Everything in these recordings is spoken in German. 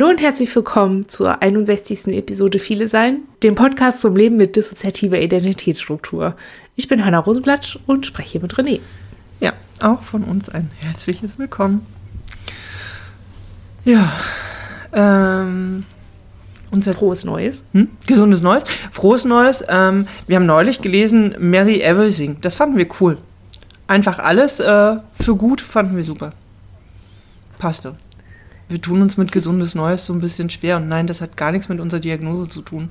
Hallo und herzlich willkommen zur 61. Episode Viele Sein, dem Podcast zum Leben mit dissoziativer Identitätsstruktur. Ich bin Hanna Rosenblatt und spreche hier mit René. Ja, auch von uns ein herzliches Willkommen. Ja, ähm, unser frohes Neues. Hm? Gesundes Neues. Frohes Neues. Ähm, wir haben neulich gelesen Mary Everything. Das fanden wir cool. Einfach alles äh, für gut fanden wir super. Passte. Wir tun uns mit gesundes Neues so ein bisschen schwer. Und nein, das hat gar nichts mit unserer Diagnose zu tun.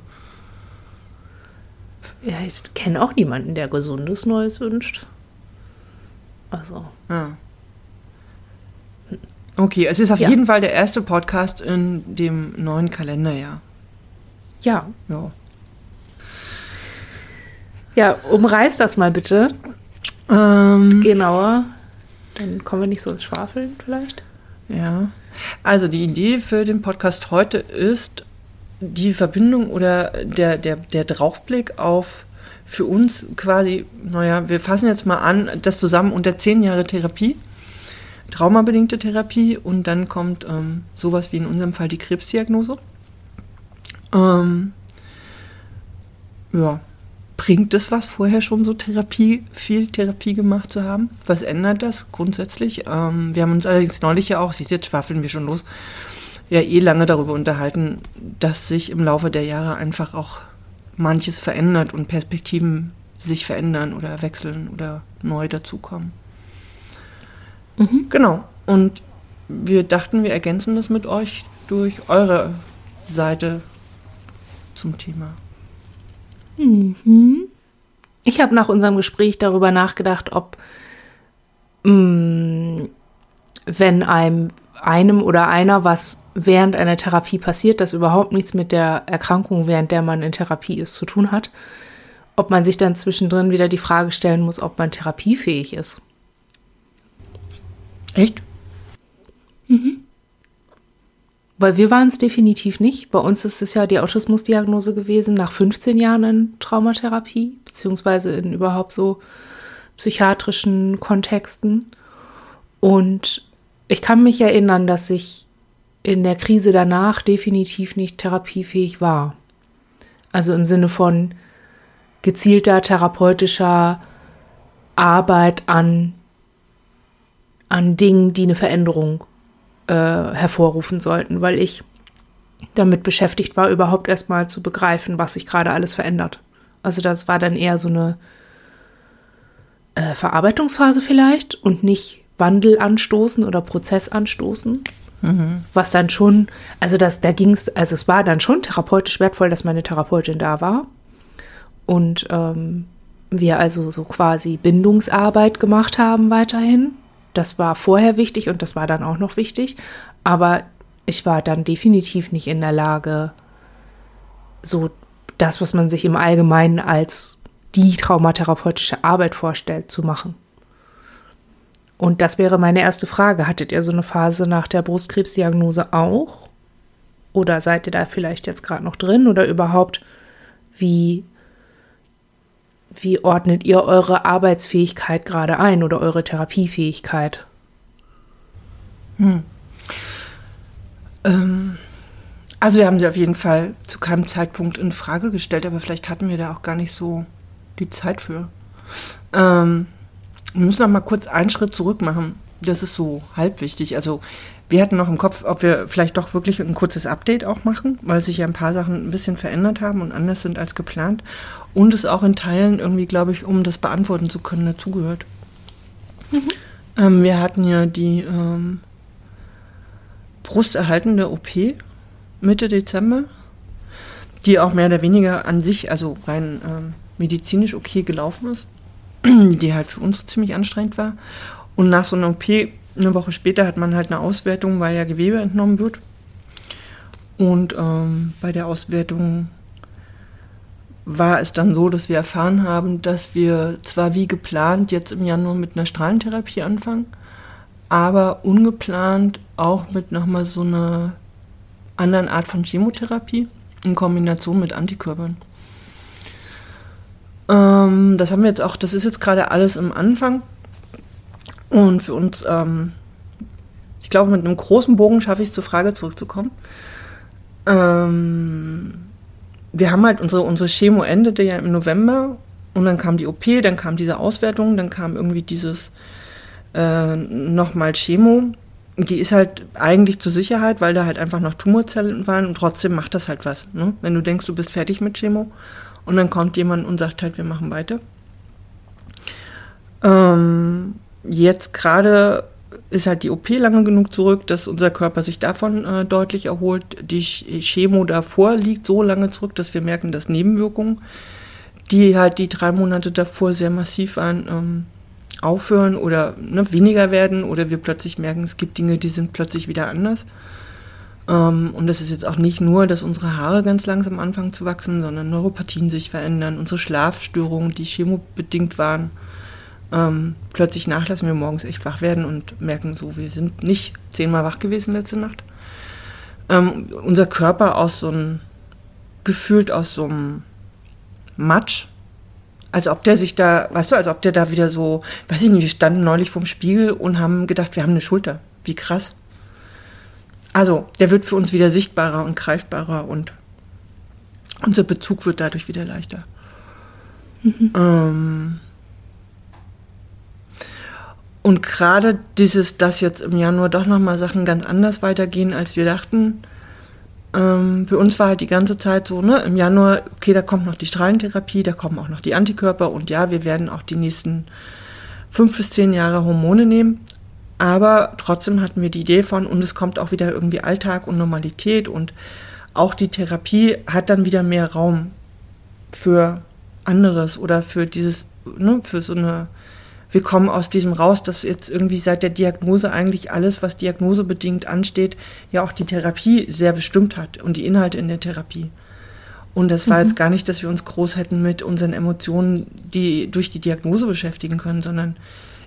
Ja, ich kenne auch niemanden, der gesundes Neues wünscht. Also. Ja. Okay, es ist auf ja. jeden Fall der erste Podcast in dem neuen Kalenderjahr. Ja. Ja. Ja, umreiß das mal bitte. Ähm, Genauer. Dann kommen wir nicht so ins Schwafeln vielleicht. Ja. Also die Idee für den Podcast heute ist die Verbindung oder der, der, der Draufblick auf für uns quasi, naja, wir fassen jetzt mal an, das zusammen unter zehn Jahre Therapie, traumabedingte Therapie und dann kommt ähm, sowas wie in unserem Fall die Krebsdiagnose. Ähm, ja, bringt es was, vorher schon so Therapie, viel Therapie gemacht zu haben? Was ändert das grundsätzlich? Ähm, wir haben uns allerdings neulich ja auch, siehst jetzt schwafeln wir schon los, ja eh lange darüber unterhalten, dass sich im Laufe der Jahre einfach auch manches verändert und Perspektiven sich verändern oder wechseln oder neu dazukommen. Mhm. Genau. Und wir dachten, wir ergänzen das mit euch durch eure Seite zum Thema. Mhm. Ich habe nach unserem Gespräch darüber nachgedacht, ob mh, mm, wenn einem, einem oder einer was während einer Therapie passiert, das überhaupt nichts mit der Erkrankung, während der man in Therapie ist, zu tun hat, ob man sich dann zwischendrin wieder die Frage stellen muss, ob man therapiefähig ist. Echt? Mhm. Weil wir waren es definitiv nicht. Bei uns ist es ja die Autismusdiagnose gewesen nach 15 Jahren in Traumatherapie, beziehungsweise in überhaupt so psychiatrischen Kontexten. Und ich kann mich erinnern, dass ich in der Krise danach definitiv nicht therapiefähig war. Also im Sinne von gezielter therapeutischer Arbeit an, an Dingen, die eine Veränderung äh, hervorrufen sollten, weil ich damit beschäftigt war, überhaupt erstmal zu begreifen, was sich gerade alles verändert. Also das war dann eher so eine äh, Verarbeitungsphase vielleicht und nicht Wandel anstoßen oder Prozess anstoßen. Mhm. Was dann schon, also das, da ging es, also es war dann schon therapeutisch wertvoll, dass meine Therapeutin da war. Und ähm, wir also so quasi Bindungsarbeit gemacht haben weiterhin. Das war vorher wichtig und das war dann auch noch wichtig. Aber ich war dann definitiv nicht in der Lage, so das, was man sich im Allgemeinen als die traumatherapeutische Arbeit vorstellt, zu machen. Und das wäre meine erste Frage. Hattet ihr so eine Phase nach der Brustkrebsdiagnose auch? Oder seid ihr da vielleicht jetzt gerade noch drin? Oder überhaupt, wie wie ordnet ihr eure Arbeitsfähigkeit gerade ein oder eure Therapiefähigkeit? Hm. Ähm, also wir haben sie auf jeden Fall zu keinem Zeitpunkt in Frage gestellt, aber vielleicht hatten wir da auch gar nicht so die Zeit für. Ähm, wir müssen noch mal kurz einen Schritt zurück machen. Das ist so halb wichtig. Also wir hatten noch im Kopf, ob wir vielleicht doch wirklich ein kurzes Update auch machen, weil sich ja ein paar Sachen ein bisschen verändert haben und anders sind als geplant. Und es auch in Teilen irgendwie, glaube ich, um das beantworten zu können, dazugehört. Mhm. Ähm, wir hatten ja die ähm, brusterhaltende OP Mitte Dezember, die auch mehr oder weniger an sich, also rein ähm, medizinisch okay gelaufen ist, die halt für uns ziemlich anstrengend war. Und nach so einer OP eine Woche später hat man halt eine Auswertung, weil ja Gewebe entnommen wird. Und ähm, bei der Auswertung war es dann so, dass wir erfahren haben, dass wir zwar wie geplant jetzt im Januar mit einer Strahlentherapie anfangen, aber ungeplant auch mit nochmal so einer anderen Art von Chemotherapie in Kombination mit Antikörpern. Ähm, das haben wir jetzt auch, das ist jetzt gerade alles im Anfang und für uns, ähm, ich glaube, mit einem großen Bogen schaffe ich es zur Frage zurückzukommen. Ähm, wir haben halt unsere, unsere Chemo endete ja im November und dann kam die OP, dann kam diese Auswertung, dann kam irgendwie dieses äh, nochmal Chemo. Die ist halt eigentlich zur Sicherheit, weil da halt einfach noch Tumorzellen waren und trotzdem macht das halt was. Ne? Wenn du denkst, du bist fertig mit Chemo und dann kommt jemand und sagt halt, wir machen weiter. Ähm, jetzt gerade ist halt die OP lange genug zurück, dass unser Körper sich davon äh, deutlich erholt. Die Chemo davor liegt so lange zurück, dass wir merken, dass Nebenwirkungen, die halt die drei Monate davor sehr massiv waren, ähm, aufhören oder ne, weniger werden oder wir plötzlich merken, es gibt Dinge, die sind plötzlich wieder anders. Ähm, und das ist jetzt auch nicht nur, dass unsere Haare ganz langsam anfangen zu wachsen, sondern Neuropathien sich verändern, unsere Schlafstörungen, die chemobedingt waren, ähm, plötzlich nachlassen wir morgens echt wach werden und merken so, wir sind nicht zehnmal wach gewesen letzte Nacht. Ähm, unser Körper aus so einem, gefühlt aus so einem Matsch, als ob der sich da, weißt du, als ob der da wieder so, weiß ich nicht, wir standen neulich vorm Spiegel und haben gedacht, wir haben eine Schulter. Wie krass. Also, der wird für uns wieder sichtbarer und greifbarer und unser Bezug wird dadurch wieder leichter. Mhm. Ähm, und gerade dieses, dass jetzt im Januar doch nochmal Sachen ganz anders weitergehen, als wir dachten, ähm, für uns war halt die ganze Zeit so, ne, im Januar, okay, da kommt noch die Strahlentherapie, da kommen auch noch die Antikörper und ja, wir werden auch die nächsten fünf bis zehn Jahre Hormone nehmen. Aber trotzdem hatten wir die Idee von, und es kommt auch wieder irgendwie Alltag und Normalität und auch die Therapie hat dann wieder mehr Raum für anderes oder für dieses, ne, für so eine wir kommen aus diesem raus, dass jetzt irgendwie seit der Diagnose eigentlich alles, was diagnosebedingt ansteht, ja auch die Therapie sehr bestimmt hat und die Inhalte in der Therapie. Und das war mhm. jetzt gar nicht, dass wir uns groß hätten mit unseren Emotionen, die durch die Diagnose beschäftigen können, sondern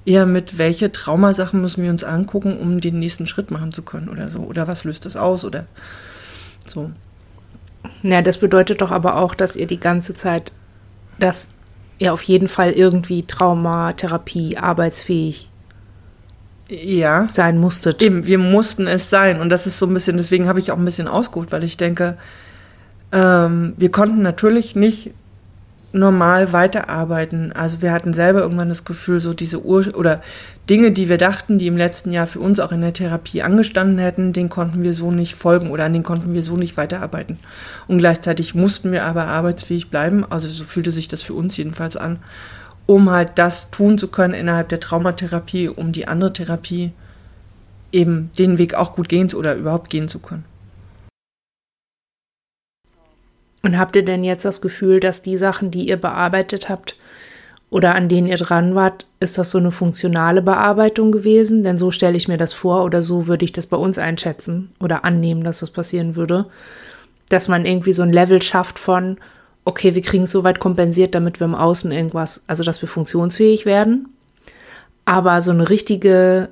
eher mit, welche Traumasachen müssen wir uns angucken, um den nächsten Schritt machen zu können oder so. Oder was löst das aus oder so. Ja, das bedeutet doch aber auch, dass ihr die ganze Zeit das ja auf jeden Fall irgendwie Traumatherapie arbeitsfähig ja. sein musstet. Eben, wir mussten es sein. Und das ist so ein bisschen, deswegen habe ich auch ein bisschen ausgeholt, weil ich denke, ähm, wir konnten natürlich nicht normal weiterarbeiten. Also wir hatten selber irgendwann das Gefühl, so diese Ur oder Dinge, die wir dachten, die im letzten Jahr für uns auch in der Therapie angestanden hätten, denen konnten wir so nicht folgen oder an denen konnten wir so nicht weiterarbeiten. Und gleichzeitig mussten wir aber arbeitsfähig bleiben, also so fühlte sich das für uns jedenfalls an, um halt das tun zu können innerhalb der Traumatherapie, um die andere Therapie eben den Weg auch gut gehen oder überhaupt gehen zu können. Und habt ihr denn jetzt das Gefühl, dass die Sachen, die ihr bearbeitet habt oder an denen ihr dran wart, ist das so eine funktionale Bearbeitung gewesen? Denn so stelle ich mir das vor oder so würde ich das bei uns einschätzen oder annehmen, dass das passieren würde. Dass man irgendwie so ein Level schafft von, okay, wir kriegen es so weit kompensiert, damit wir im Außen irgendwas, also dass wir funktionsfähig werden. Aber so eine richtige,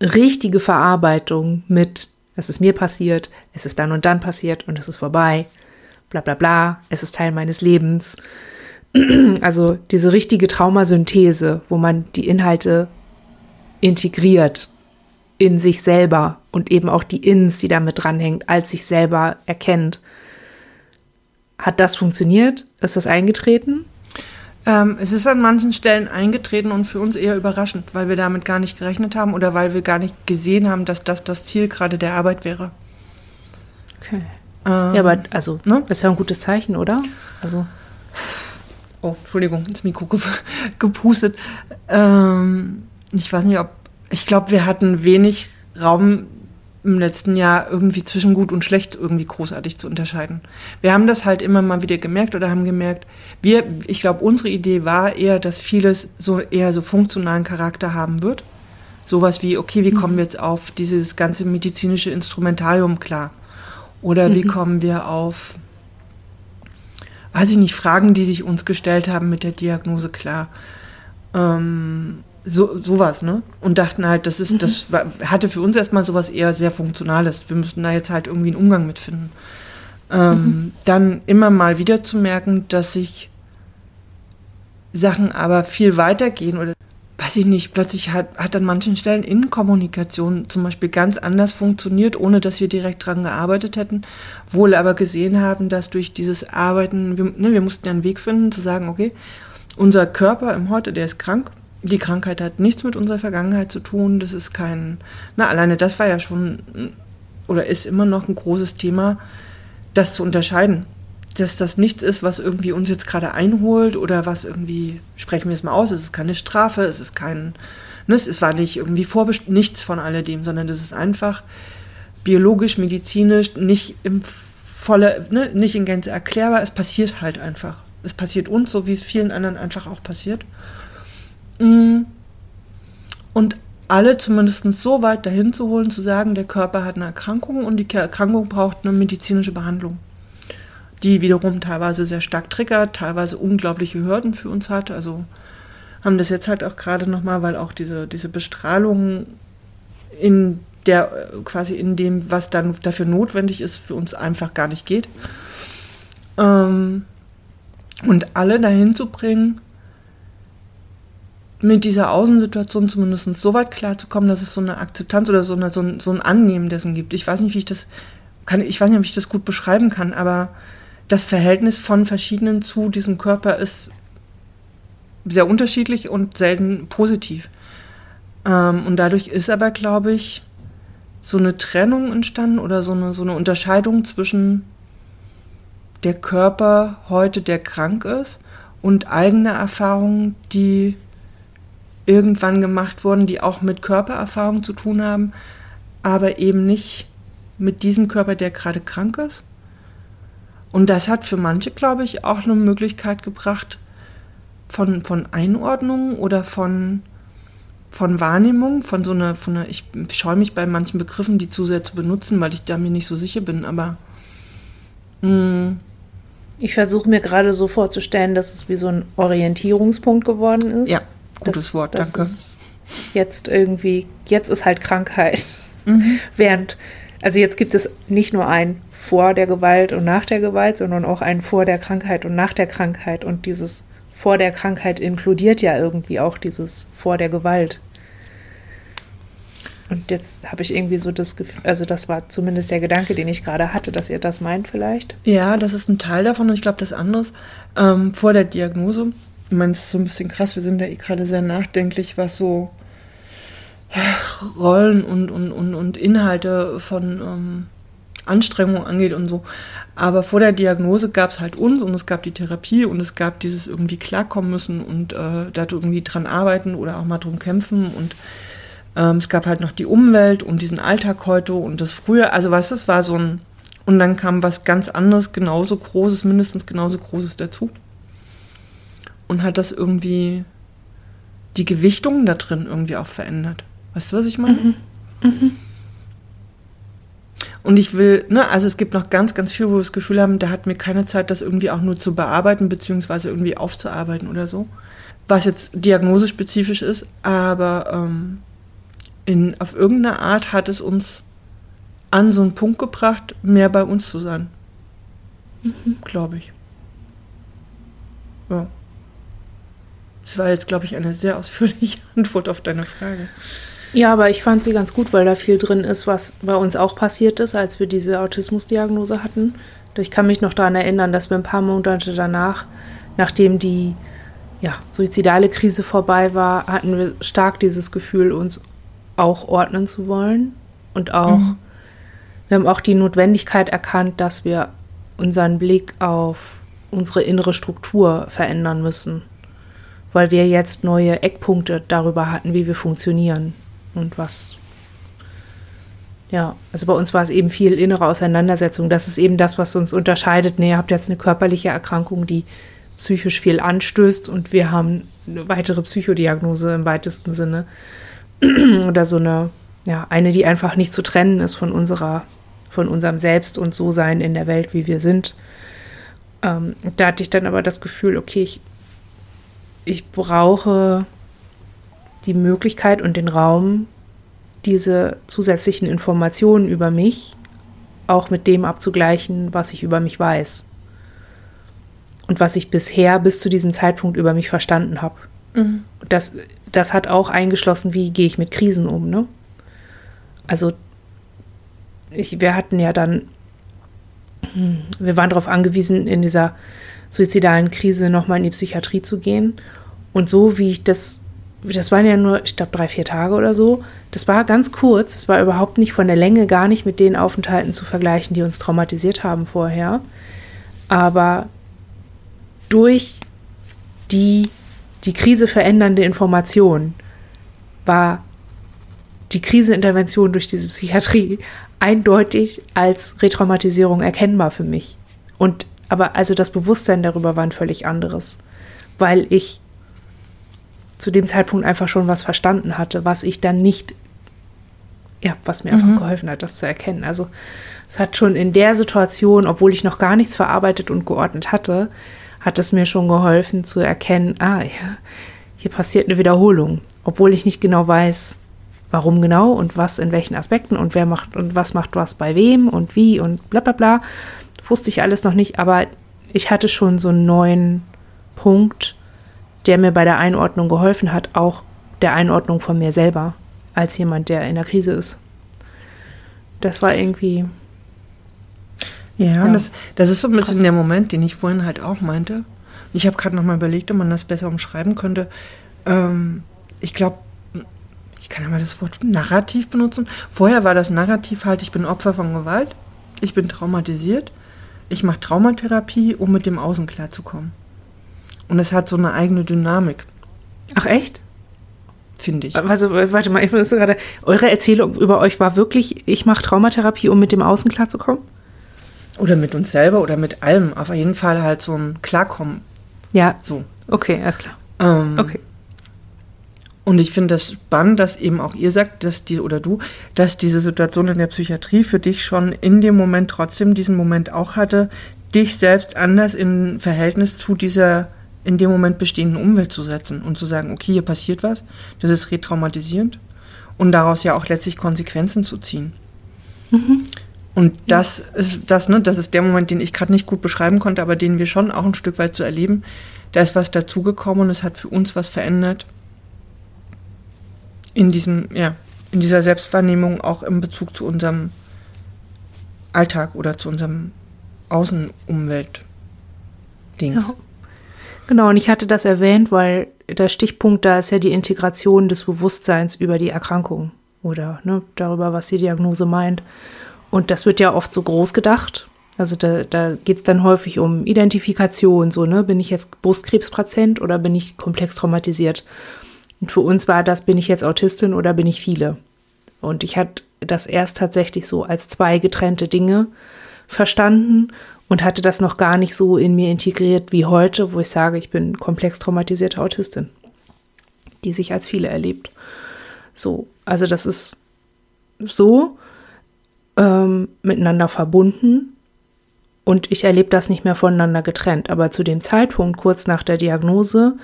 richtige Verarbeitung mit, es ist mir passiert, es ist dann und dann passiert und es ist vorbei bla bla bla, es ist Teil meines Lebens. Also diese richtige Traumasynthese, wo man die Inhalte integriert in sich selber und eben auch die Ins, die damit dranhängt, als sich selber erkennt. Hat das funktioniert? Ist das eingetreten? Ähm, es ist an manchen Stellen eingetreten und für uns eher überraschend, weil wir damit gar nicht gerechnet haben oder weil wir gar nicht gesehen haben, dass das das Ziel gerade der Arbeit wäre. Okay. Ähm, ja, aber also, ne? ist ja ein gutes Zeichen, oder? Also. Oh, Entschuldigung, ins Mikro ge gepustet. Ähm, ich weiß nicht, ob. Ich glaube, wir hatten wenig Raum im letzten Jahr irgendwie zwischen gut und schlecht irgendwie großartig zu unterscheiden. Wir haben das halt immer mal wieder gemerkt oder haben gemerkt, wir, ich glaube, unsere Idee war eher, dass vieles so eher so funktionalen Charakter haben wird. Sowas wie, okay, wie kommen wir jetzt auf dieses ganze medizinische Instrumentarium klar? Oder mhm. wie kommen wir auf, weiß ich nicht, Fragen, die sich uns gestellt haben mit der Diagnose klar. Ähm, so, sowas, ne? Und dachten halt, das ist, mhm. das war, hatte für uns erstmal sowas eher sehr Funktionales. Wir müssten da jetzt halt irgendwie einen Umgang mitfinden. Ähm, mhm. Dann immer mal wieder zu merken, dass sich Sachen aber viel weiter gehen oder weiß ich nicht, plötzlich hat, hat an manchen Stellen Innenkommunikation zum Beispiel ganz anders funktioniert, ohne dass wir direkt dran gearbeitet hätten, wohl aber gesehen haben, dass durch dieses Arbeiten, wir, ne, wir mussten ja einen Weg finden, zu sagen, okay, unser Körper im Heute, der ist krank, die Krankheit hat nichts mit unserer Vergangenheit zu tun, das ist kein, na, alleine das war ja schon oder ist immer noch ein großes Thema, das zu unterscheiden dass das nichts ist, was irgendwie uns jetzt gerade einholt oder was irgendwie, sprechen wir es mal aus, es ist keine Strafe, es ist kein, ne, es war nicht irgendwie vorbestimmt, nichts von alledem, sondern das ist einfach biologisch, medizinisch, nicht im volle, ne, nicht in Gänze erklärbar, es passiert halt einfach. Es passiert uns, so wie es vielen anderen einfach auch passiert. Mm. Und alle zumindest so weit dahin zu holen, zu sagen, der Körper hat eine Erkrankung und die Erkrankung braucht eine medizinische Behandlung die wiederum teilweise sehr stark triggert, teilweise unglaubliche Hürden für uns hat. Also haben das jetzt halt auch gerade nochmal, weil auch diese, diese Bestrahlung in der quasi in dem, was dann dafür notwendig ist, für uns einfach gar nicht geht. Ähm, und alle dahin zu bringen, mit dieser Außensituation zumindest so weit klarzukommen, dass es so eine Akzeptanz oder so, eine, so, ein, so ein Annehmen dessen gibt. Ich weiß nicht, wie ich das kann, ich weiß nicht, ob ich das gut beschreiben kann, aber das Verhältnis von verschiedenen zu diesem Körper ist sehr unterschiedlich und selten positiv. Ähm, und dadurch ist aber, glaube ich, so eine Trennung entstanden oder so eine, so eine Unterscheidung zwischen der Körper heute, der krank ist, und eigene Erfahrungen, die irgendwann gemacht wurden, die auch mit Körpererfahrung zu tun haben, aber eben nicht mit diesem Körper, der gerade krank ist. Und das hat für manche, glaube ich, auch eine Möglichkeit gebracht von, von Einordnung oder von, von Wahrnehmung, von so einer, von einer, ich scheue mich bei manchen Begriffen, die zu sehr zu benutzen, weil ich da mir nicht so sicher bin, aber mh, mm. ich versuche mir gerade so vorzustellen, dass es wie so ein Orientierungspunkt geworden ist. Ja, gutes das, Wort, das danke. Jetzt irgendwie, jetzt ist halt Krankheit. Mhm. Während, also jetzt gibt es nicht nur ein vor der Gewalt und nach der Gewalt, sondern auch ein vor der Krankheit und nach der Krankheit. Und dieses vor der Krankheit inkludiert ja irgendwie auch dieses vor der Gewalt. Und jetzt habe ich irgendwie so das Gefühl, also das war zumindest der Gedanke, den ich gerade hatte, dass ihr das meint vielleicht. Ja, das ist ein Teil davon und ich glaube, das andere ähm, vor der Diagnose. Ich meine, es ist so ein bisschen krass, wir sind ja eh gerade sehr nachdenklich, was so Rollen und, und, und, und Inhalte von ähm, Anstrengung angeht und so. Aber vor der Diagnose gab es halt uns und es gab die Therapie und es gab dieses irgendwie klarkommen müssen und äh, da irgendwie dran arbeiten oder auch mal drum kämpfen und ähm, es gab halt noch die Umwelt und diesen Alltag heute und das früher, also was das war so ein und dann kam was ganz anderes, genauso Großes, mindestens genauso Großes dazu und hat das irgendwie die Gewichtungen da drin irgendwie auch verändert. Weißt du, was ich meine? Mhm. Mhm. Und ich will, ne, also es gibt noch ganz, ganz viel, wo wir das Gefühl haben, da hat mir keine Zeit, das irgendwie auch nur zu bearbeiten, beziehungsweise irgendwie aufzuarbeiten oder so. Was jetzt diagnosespezifisch ist, aber ähm, in, auf irgendeine Art hat es uns an so einen Punkt gebracht, mehr bei uns zu sein. Mhm. Glaube ich. Ja. Das war jetzt, glaube ich, eine sehr ausführliche Antwort auf deine Frage. Ja, aber ich fand sie ganz gut, weil da viel drin ist, was bei uns auch passiert ist, als wir diese Autismusdiagnose hatten. Ich kann mich noch daran erinnern, dass wir ein paar Monate danach, nachdem die ja, suizidale Krise vorbei war, hatten wir stark dieses Gefühl, uns auch ordnen zu wollen. Und auch, mhm. wir haben auch die Notwendigkeit erkannt, dass wir unseren Blick auf unsere innere Struktur verändern müssen. Weil wir jetzt neue Eckpunkte darüber hatten, wie wir funktionieren und was. Ja, also bei uns war es eben viel innere Auseinandersetzung. Das ist eben das, was uns unterscheidet. Nee, ihr habt jetzt eine körperliche Erkrankung, die psychisch viel anstößt und wir haben eine weitere Psychodiagnose im weitesten Sinne. Oder so eine, ja, eine, die einfach nicht zu trennen ist von unserer, von unserem Selbst und So-Sein in der Welt, wie wir sind. Ähm, da hatte ich dann aber das Gefühl, okay, ich, ich brauche die Möglichkeit und den Raum, diese zusätzlichen Informationen über mich auch mit dem abzugleichen, was ich über mich weiß. Und was ich bisher bis zu diesem Zeitpunkt über mich verstanden habe. Mhm. Das das hat auch eingeschlossen, wie gehe ich mit Krisen um, ne? Also ich, wir hatten ja dann, hm, wir waren darauf angewiesen, in dieser suizidalen Krise nochmal in die Psychiatrie zu gehen. Und so wie ich das, das waren ja nur, ich glaube, drei, vier Tage oder so, das war ganz kurz, es war überhaupt nicht von der Länge gar nicht mit den Aufenthalten zu vergleichen, die uns traumatisiert haben vorher. Aber durch die die Krise verändernde Information war die Krisenintervention durch diese Psychiatrie eindeutig als Retraumatisierung erkennbar für mich. Und aber also das Bewusstsein darüber war ein völlig anderes, weil ich zu dem Zeitpunkt einfach schon was verstanden hatte, was ich dann nicht, ja, was mir mhm. einfach geholfen hat, das zu erkennen. Also es hat schon in der Situation, obwohl ich noch gar nichts verarbeitet und geordnet hatte, hat es mir schon geholfen zu erkennen, ah, hier passiert eine Wiederholung, obwohl ich nicht genau weiß, warum genau und was in welchen Aspekten und wer macht und was macht was bei wem und wie und bla bla bla. Wusste ich alles noch nicht, aber ich hatte schon so einen neuen Punkt, der mir bei der Einordnung geholfen hat, auch der Einordnung von mir selber, als jemand, der in der Krise ist. Das war irgendwie. Ja, ja. Das, das ist so ein bisschen Krass. der Moment, den ich vorhin halt auch meinte. Ich habe gerade nochmal überlegt, ob man das besser umschreiben könnte. Ähm, ich glaube, ich kann ja mal das Wort Narrativ benutzen. Vorher war das Narrativ halt, ich bin Opfer von Gewalt, ich bin traumatisiert, ich mache Traumatherapie, um mit dem Außen klarzukommen. Und es hat so eine eigene Dynamik. Ach echt? Finde ich. Also, warte mal, ich muss gerade. Eure Erzählung über euch war wirklich, ich mache Traumatherapie, um mit dem Außen klarzukommen? Oder mit uns selber oder mit allem. Auf jeden Fall halt so ein Klarkommen. Ja. So. Okay, alles klar. Ähm, okay. Und ich finde das spannend, dass eben auch ihr sagt, dass die oder du, dass diese Situation in der Psychiatrie für dich schon in dem Moment trotzdem diesen Moment auch hatte, dich selbst anders in Verhältnis zu dieser in dem Moment bestehenden Umwelt zu setzen und zu sagen, okay, hier passiert was, das ist retraumatisierend und daraus ja auch letztlich Konsequenzen zu ziehen. Mhm. Und das ja. ist das, ne, das ist der Moment, den ich gerade nicht gut beschreiben konnte, aber den wir schon auch ein Stück weit zu erleben. Da ist was dazugekommen und es hat für uns was verändert in diesem, ja, in dieser Selbstwahrnehmung auch im Bezug zu unserem Alltag oder zu unserem Außenumwelt-Dings. Ja. Genau, und ich hatte das erwähnt, weil der Stichpunkt da ist ja die Integration des Bewusstseins über die Erkrankung oder ne, darüber, was die Diagnose meint. Und das wird ja oft so groß gedacht. Also da, da geht es dann häufig um Identifikation, so, ne? Bin ich jetzt Brustkrebspatient oder bin ich komplex traumatisiert? Und für uns war das, bin ich jetzt Autistin oder bin ich viele? Und ich hatte das erst tatsächlich so als zwei getrennte Dinge verstanden und hatte das noch gar nicht so in mir integriert wie heute, wo ich sage, ich bin komplex traumatisierte Autistin, die sich als viele erlebt. So, also das ist so ähm, miteinander verbunden und ich erlebe das nicht mehr voneinander getrennt. Aber zu dem Zeitpunkt, kurz nach der Diagnose,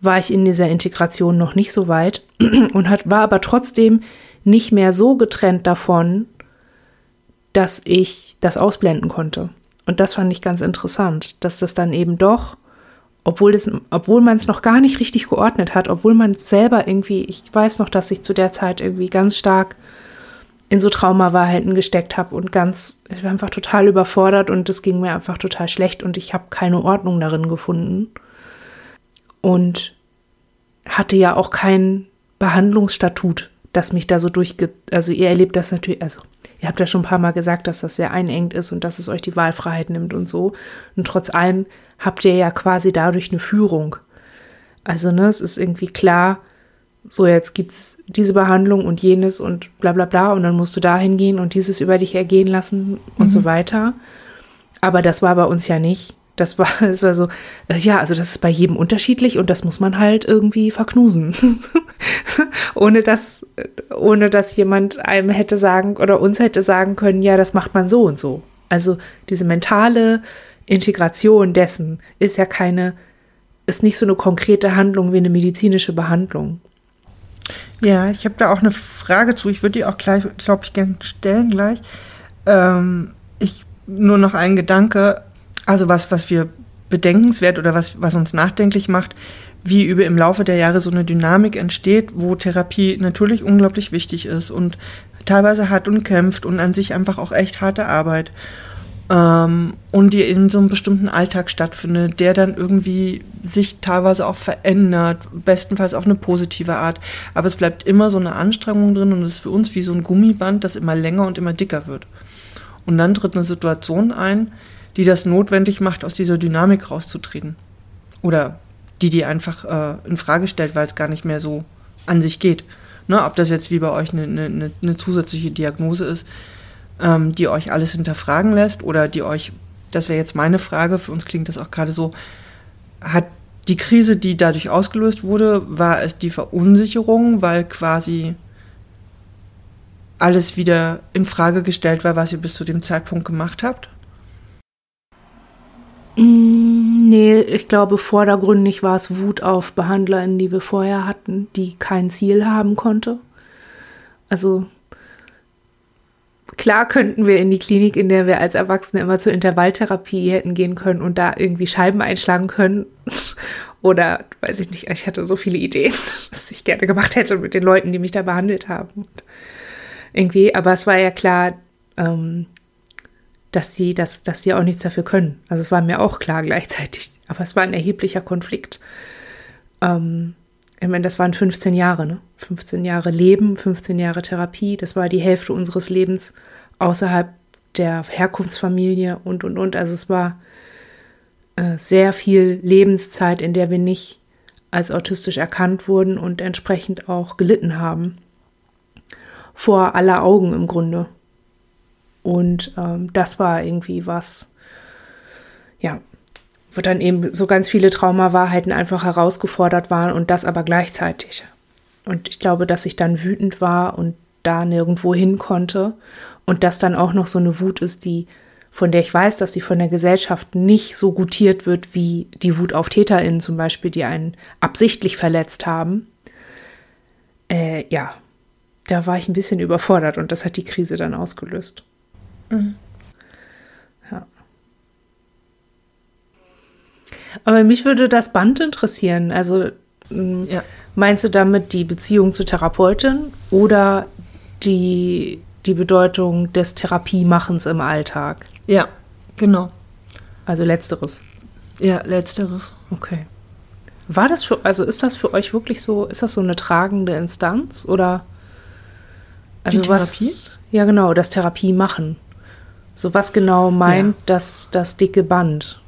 war ich in dieser Integration noch nicht so weit und hat, war aber trotzdem nicht mehr so getrennt davon, dass ich das ausblenden konnte. Und das fand ich ganz interessant, dass das dann eben doch, obwohl, obwohl man es noch gar nicht richtig geordnet hat, obwohl man selber irgendwie, ich weiß noch, dass ich zu der Zeit irgendwie ganz stark in so Traumawahrheiten gesteckt habe und ganz, ich war einfach total überfordert und es ging mir einfach total schlecht und ich habe keine Ordnung darin gefunden. Und hatte ja auch kein Behandlungsstatut, das mich da so durchge... Also ihr erlebt das natürlich, also ihr habt ja schon ein paar Mal gesagt, dass das sehr einengt ist und dass es euch die Wahlfreiheit nimmt und so. Und trotz allem habt ihr ja quasi dadurch eine Führung. Also, ne, es ist irgendwie klar, so jetzt gibt es diese Behandlung und jenes und bla bla bla und dann musst du da hingehen und dieses über dich ergehen lassen und mhm. so weiter. Aber das war bei uns ja nicht. Das war, das war so, äh, ja, also das ist bei jedem unterschiedlich und das muss man halt irgendwie verknusen. ohne dass, ohne dass jemand einem hätte sagen oder uns hätte sagen können, ja, das macht man so und so. Also diese mentale Integration dessen ist ja keine, ist nicht so eine konkrete Handlung wie eine medizinische Behandlung. Ja, ich habe da auch eine Frage zu. Ich würde die auch gleich, glaube ich, gerne stellen gleich. Ähm, ich nur noch ein Gedanke. Also was, was wir bedenkenswert oder was, was uns nachdenklich macht, wie über im Laufe der Jahre so eine Dynamik entsteht, wo Therapie natürlich unglaublich wichtig ist und teilweise hart und kämpft und an sich einfach auch echt harte Arbeit. Ähm, und die in so einem bestimmten Alltag stattfindet, der dann irgendwie sich teilweise auch verändert, bestenfalls auf eine positive Art. Aber es bleibt immer so eine Anstrengung drin und es ist für uns wie so ein Gummiband, das immer länger und immer dicker wird. Und dann tritt eine Situation ein, die das notwendig macht, aus dieser Dynamik rauszutreten. Oder die die einfach äh, in Frage stellt, weil es gar nicht mehr so an sich geht. Ne, ob das jetzt wie bei euch eine, eine, eine zusätzliche Diagnose ist, ähm, die euch alles hinterfragen lässt oder die euch, das wäre jetzt meine Frage, für uns klingt das auch gerade so, hat die Krise, die dadurch ausgelöst wurde, war es die Verunsicherung, weil quasi alles wieder in Frage gestellt war, was ihr bis zu dem Zeitpunkt gemacht habt? Mm, nee, ich glaube, vordergründig war es Wut auf BehandlerInnen, die wir vorher hatten, die kein Ziel haben konnte. Also klar könnten wir in die Klinik, in der wir als Erwachsene immer zur Intervalltherapie hätten gehen können und da irgendwie Scheiben einschlagen können. Oder weiß ich nicht, ich hatte so viele Ideen, was ich gerne gemacht hätte mit den Leuten, die mich da behandelt haben. Irgendwie, aber es war ja klar, ähm, dass sie, dass, dass sie auch nichts dafür können. Also es war mir auch klar gleichzeitig. Aber es war ein erheblicher Konflikt. Ähm, ich meine, das waren 15 Jahre, ne? 15 Jahre Leben, 15 Jahre Therapie. Das war die Hälfte unseres Lebens außerhalb der Herkunftsfamilie und, und, und. Also es war äh, sehr viel Lebenszeit, in der wir nicht als autistisch erkannt wurden und entsprechend auch gelitten haben. Vor aller Augen im Grunde. Und ähm, das war irgendwie was, ja, wo dann eben so ganz viele Traumawahrheiten einfach herausgefordert waren und das aber gleichzeitig. Und ich glaube, dass ich dann wütend war und da nirgendwo hin konnte und das dann auch noch so eine Wut ist, die von der ich weiß, dass sie von der Gesellschaft nicht so gutiert wird wie die Wut auf TäterInnen zum Beispiel, die einen absichtlich verletzt haben. Äh, ja, da war ich ein bisschen überfordert und das hat die Krise dann ausgelöst. Mhm. Ja. Aber mich würde das Band interessieren. Also mm, ja. meinst du damit die Beziehung zur Therapeutin oder die, die Bedeutung des Therapiemachens im Alltag? Ja, genau. Also letzteres. Ja, letzteres. Okay. War das für, also ist das für euch wirklich so, ist das so eine tragende Instanz oder also die Therapie? was? Ja, genau, das Therapie machen. So was genau meint ja. das, das dicke Band?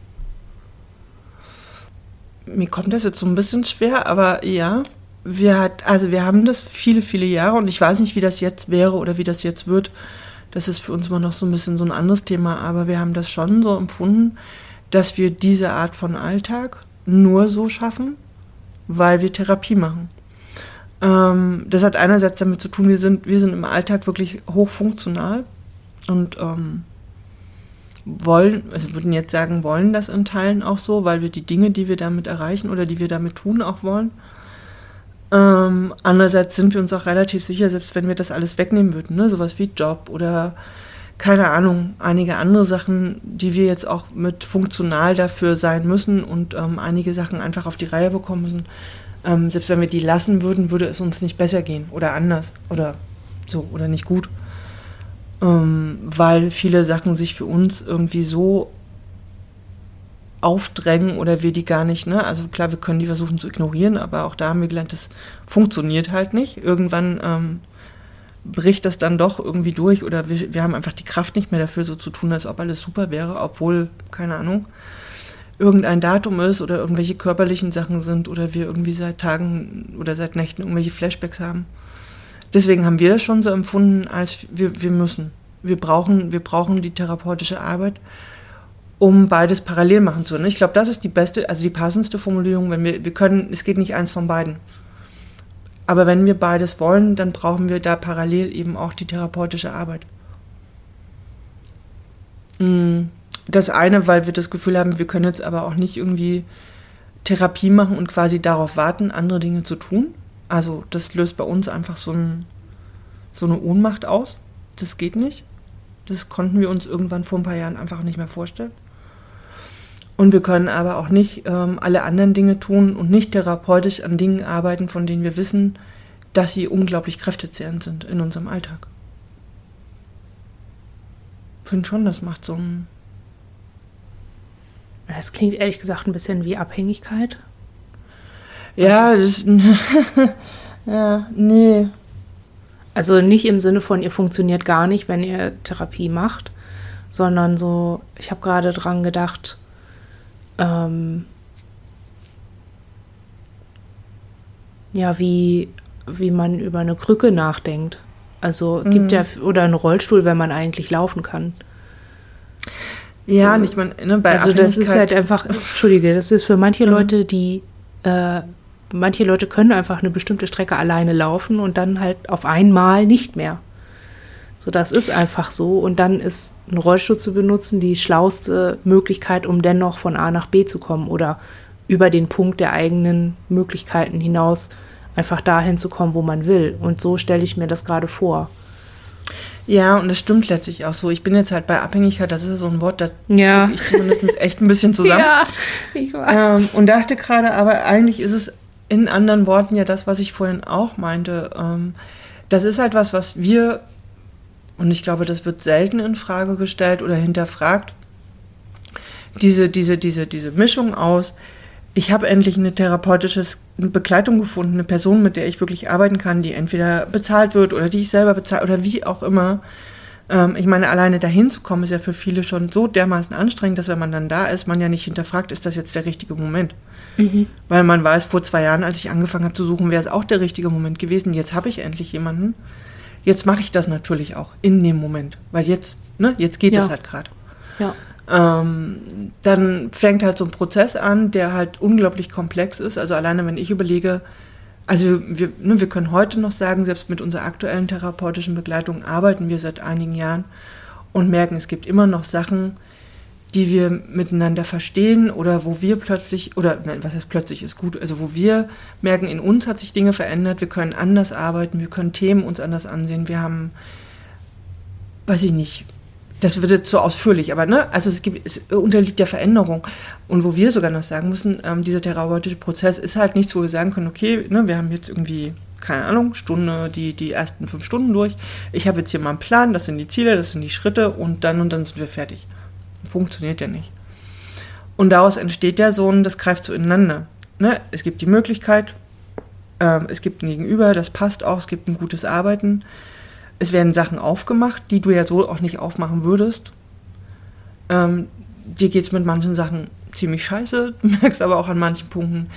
Mir kommt das jetzt so ein bisschen schwer, aber ja, wir hat, also wir haben das viele, viele Jahre und ich weiß nicht, wie das jetzt wäre oder wie das jetzt wird. Das ist für uns immer noch so ein bisschen so ein anderes Thema, aber wir haben das schon so empfunden, dass wir diese Art von Alltag nur so schaffen, weil wir Therapie machen. Ähm, das hat einerseits damit zu tun, wir sind, wir sind im Alltag wirklich hochfunktional und ähm, wollen, also würden jetzt sagen, wollen das in Teilen auch so, weil wir die Dinge, die wir damit erreichen oder die wir damit tun, auch wollen. Ähm, andererseits sind wir uns auch relativ sicher, selbst wenn wir das alles wegnehmen würden, ne, sowas wie Job oder keine Ahnung, einige andere Sachen, die wir jetzt auch mit funktional dafür sein müssen und ähm, einige Sachen einfach auf die Reihe bekommen müssen. Ähm, selbst wenn wir die lassen würden, würde es uns nicht besser gehen oder anders oder so oder nicht gut ähm, weil viele Sachen sich für uns irgendwie so aufdrängen oder wir die gar nicht, ne? Also klar, wir können die versuchen zu ignorieren, aber auch da haben wir gelernt, das funktioniert halt nicht. Irgendwann ähm, bricht das dann doch irgendwie durch oder wir, wir haben einfach die Kraft nicht mehr dafür, so zu tun, als ob alles super wäre, obwohl, keine Ahnung, irgendein Datum ist oder irgendwelche körperlichen Sachen sind oder wir irgendwie seit Tagen oder seit Nächten irgendwelche Flashbacks haben. Deswegen haben wir das schon so empfunden, als wir, wir müssen. Wir brauchen, wir brauchen die therapeutische Arbeit, um beides parallel machen zu können. Ich glaube, das ist die beste, also die passendste Formulierung, wenn wir, wir können, es geht nicht eins von beiden. Aber wenn wir beides wollen, dann brauchen wir da parallel eben auch die therapeutische Arbeit. Hm, das eine, weil wir das Gefühl haben, wir können jetzt aber auch nicht irgendwie Therapie machen und quasi darauf warten, andere Dinge zu tun. Also das löst bei uns einfach so, ein, so eine Ohnmacht aus. Das geht nicht. Das konnten wir uns irgendwann vor ein paar Jahren einfach nicht mehr vorstellen. Und wir können aber auch nicht ähm, alle anderen Dinge tun und nicht therapeutisch an Dingen arbeiten, von denen wir wissen, dass sie unglaublich kräftezehrend sind in unserem Alltag. Ich finde schon, das macht so ein. Es klingt ehrlich gesagt ein bisschen wie Abhängigkeit. Ja, das. ja, nee. Also nicht im Sinne von, ihr funktioniert gar nicht, wenn ihr Therapie macht, sondern so, ich habe gerade dran gedacht, ähm, ja, wie, wie man über eine Krücke nachdenkt. Also mhm. gibt ja, oder einen Rollstuhl, wenn man eigentlich laufen kann. Ja, so. nicht man, ne, bei Also das ist halt einfach, entschuldige, das ist für manche mhm. Leute, die, äh, manche Leute können einfach eine bestimmte Strecke alleine laufen und dann halt auf einmal nicht mehr. So, das ist einfach so. Und dann ist ein Rollstuhl zu benutzen die schlauste Möglichkeit, um dennoch von A nach B zu kommen oder über den Punkt der eigenen Möglichkeiten hinaus einfach dahin zu kommen, wo man will. Und so stelle ich mir das gerade vor. Ja, und das stimmt letztlich auch so. Ich bin jetzt halt bei Abhängigkeit, das ist so ein Wort, das ja. ich zumindest echt ein bisschen zusammen. ja, ich weiß. Ähm, und dachte gerade, aber eigentlich ist es in anderen Worten ja das, was ich vorhin auch meinte. Ähm, das ist halt was, was wir und ich glaube, das wird selten in Frage gestellt oder hinterfragt. Diese, diese, diese, diese Mischung aus, ich habe endlich eine therapeutische Begleitung gefunden, eine Person, mit der ich wirklich arbeiten kann, die entweder bezahlt wird oder die ich selber bezahle oder wie auch immer. Ähm, ich meine, alleine dahin zu kommen, ist ja für viele schon so dermaßen anstrengend, dass wenn man dann da ist, man ja nicht hinterfragt, ist das jetzt der richtige Moment. Mhm. Weil man weiß, vor zwei Jahren, als ich angefangen habe zu suchen, wäre es auch der richtige Moment gewesen. Jetzt habe ich endlich jemanden, Jetzt mache ich das natürlich auch in dem Moment, weil jetzt, ne, jetzt geht es ja. halt gerade. Ja. Ähm, dann fängt halt so ein Prozess an, der halt unglaublich komplex ist. Also alleine, wenn ich überlege, also wir, ne, wir können heute noch sagen, selbst mit unserer aktuellen therapeutischen Begleitung arbeiten wir seit einigen Jahren und merken, es gibt immer noch Sachen, die wir miteinander verstehen oder wo wir plötzlich, oder nein, was heißt plötzlich ist gut, also wo wir merken, in uns hat sich Dinge verändert, wir können anders arbeiten, wir können Themen uns anders ansehen, wir haben, weiß ich nicht, das wird jetzt so ausführlich, aber ne, also es, gibt, es unterliegt der Veränderung. Und wo wir sogar noch sagen müssen, ähm, dieser therapeutische Prozess ist halt nichts, wo wir sagen können, okay, ne, wir haben jetzt irgendwie, keine Ahnung, Stunde, die, die ersten fünf Stunden durch. Ich habe jetzt hier mal einen Plan, das sind die Ziele, das sind die Schritte und dann und dann sind wir fertig. Funktioniert ja nicht. Und daraus entsteht ja so ein, das greift so ineinander. Ne? Es gibt die Möglichkeit, ähm, es gibt ein Gegenüber, das passt auch, es gibt ein gutes Arbeiten. Es werden Sachen aufgemacht, die du ja so auch nicht aufmachen würdest. Ähm, dir geht es mit manchen Sachen ziemlich scheiße, du merkst aber auch an manchen Punkten,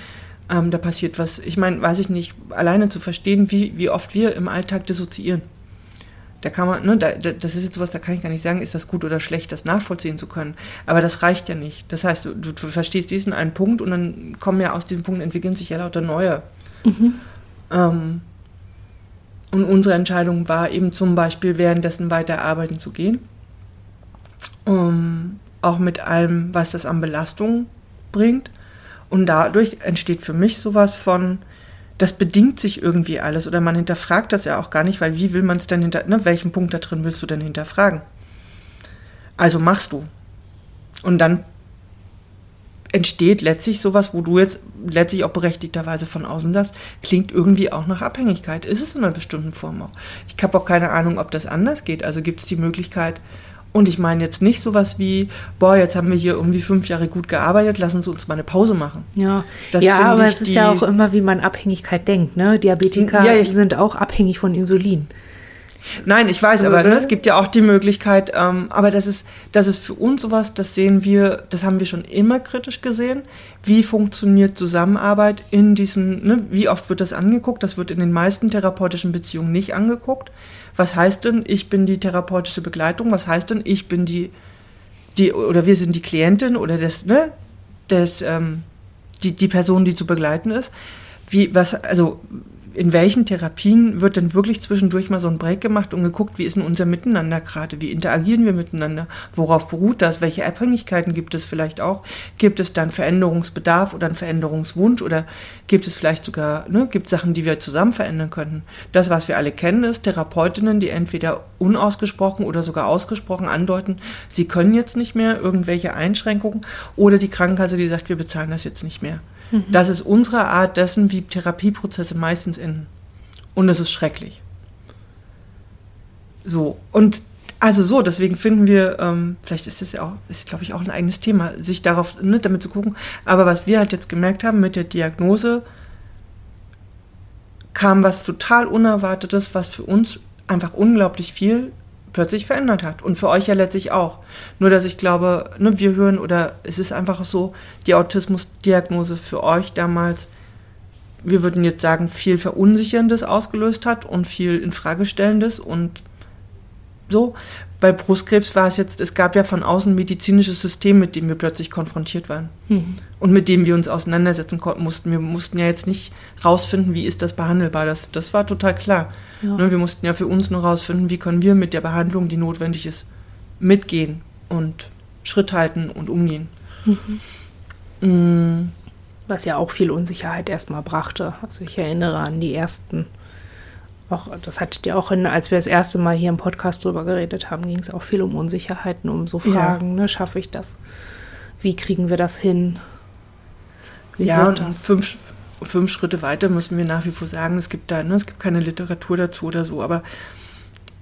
ähm, da passiert was. Ich meine, weiß ich nicht, alleine zu verstehen, wie, wie oft wir im Alltag dissoziieren da kann man, ne, da, das ist jetzt sowas, da kann ich gar nicht sagen, ist das gut oder schlecht, das nachvollziehen zu können. Aber das reicht ja nicht. Das heißt, du, du verstehst diesen einen Punkt und dann kommen ja aus diesem Punkt, entwickeln sich ja lauter neue. Mhm. Ähm, und unsere Entscheidung war eben zum Beispiel währenddessen weiter arbeiten zu gehen. Um, auch mit allem, was das an Belastung bringt. Und dadurch entsteht für mich sowas von, das bedingt sich irgendwie alles oder man hinterfragt das ja auch gar nicht, weil wie will man es denn hinter, ne, welchen Punkt da drin willst du denn hinterfragen? Also machst du. Und dann entsteht letztlich sowas, wo du jetzt letztlich auch berechtigterweise von außen sagst, klingt irgendwie auch nach Abhängigkeit. Ist es in einer bestimmten Form auch. Ich habe auch keine Ahnung, ob das anders geht. Also gibt es die Möglichkeit, und ich meine jetzt nicht sowas wie, boah, jetzt haben wir hier irgendwie fünf Jahre gut gearbeitet, lassen Sie uns mal eine Pause machen. Ja, das ja aber es ist ja auch immer, wie man Abhängigkeit denkt. Ne? Diabetiker ja, sind auch abhängig von Insulin. Nein, ich weiß, aber ne, es gibt ja auch die Möglichkeit, ähm, aber das ist, das ist für uns sowas, das sehen wir, das haben wir schon immer kritisch gesehen. Wie funktioniert Zusammenarbeit in diesem, ne, wie oft wird das angeguckt? Das wird in den meisten therapeutischen Beziehungen nicht angeguckt was heißt denn, ich bin die therapeutische Begleitung, was heißt denn, ich bin die, die oder wir sind die Klientin oder das, ne, das, ähm, die, die Person, die zu begleiten ist. Wie, was, also, in welchen Therapien wird denn wirklich zwischendurch mal so ein Break gemacht und geguckt, wie ist denn unser Miteinander gerade, wie interagieren wir miteinander, worauf beruht das, welche Abhängigkeiten gibt es vielleicht auch, gibt es dann Veränderungsbedarf oder einen Veränderungswunsch oder gibt es vielleicht sogar, ne, gibt Sachen, die wir zusammen verändern könnten. Das, was wir alle kennen, ist Therapeutinnen, die entweder unausgesprochen oder sogar ausgesprochen andeuten, sie können jetzt nicht mehr irgendwelche Einschränkungen oder die Krankenkasse, die sagt, wir bezahlen das jetzt nicht mehr. Mhm. Das ist unsere Art dessen, wie Therapieprozesse meistens enden. Und es ist schrecklich. So, und also so, deswegen finden wir, ähm, vielleicht ist das ja auch, ist glaube ich auch ein eigenes Thema, sich darauf, ne, damit zu gucken. Aber was wir halt jetzt gemerkt haben mit der Diagnose, kam was total Unerwartetes, was für uns einfach unglaublich viel plötzlich verändert hat. Und für euch ja letztlich auch. Nur, dass ich glaube, ne, wir hören oder es ist einfach so, die Autismusdiagnose für euch damals, wir würden jetzt sagen, viel Verunsicherndes ausgelöst hat und viel Infragestellendes und so. Bei Brustkrebs war es jetzt, es gab ja von außen ein medizinisches System, mit dem wir plötzlich konfrontiert waren mhm. und mit dem wir uns auseinandersetzen konnten, mussten. Wir mussten ja jetzt nicht rausfinden, wie ist das behandelbar. Das, das war total klar. Ja. Ne, wir mussten ja für uns nur rausfinden, wie können wir mit der Behandlung, die notwendig ist, mitgehen und Schritt halten und umgehen. Mhm. Mhm. Was ja auch viel Unsicherheit erstmal brachte. Also ich erinnere an die ersten auch, das hattet ihr auch, in, als wir das erste Mal hier im Podcast drüber geredet haben, ging es auch viel um Unsicherheiten, um so Fragen, ja. ne, schaffe ich das? Wie kriegen wir das hin? Wie ja, und das? Fünf, fünf Schritte weiter müssen wir nach wie vor sagen, es gibt da, ne, es gibt keine Literatur dazu oder so, aber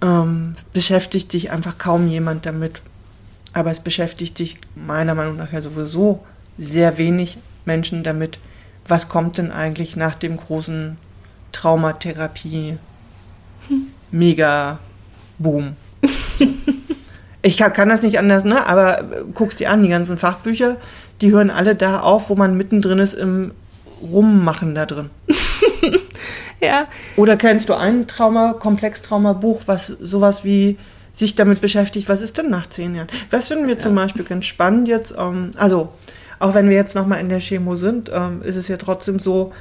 ähm, beschäftigt dich einfach kaum jemand damit. Aber es beschäftigt dich meiner Meinung nach ja sowieso sehr wenig Menschen damit, was kommt denn eigentlich nach dem großen Traumatherapie mega Boom. ich kann das nicht anders, ne? Aber guckst dir an, die ganzen Fachbücher, die hören alle da auf, wo man mittendrin ist im Rummachen da drin. ja. Oder kennst du ein Trauma, Komplextrauma-Buch, was sowas wie sich damit beschäftigt, was ist denn nach zehn Jahren? Das finden wir ja. zum Beispiel ganz spannend jetzt. Ähm, also, auch wenn wir jetzt nochmal in der Chemo sind, ähm, ist es ja trotzdem so,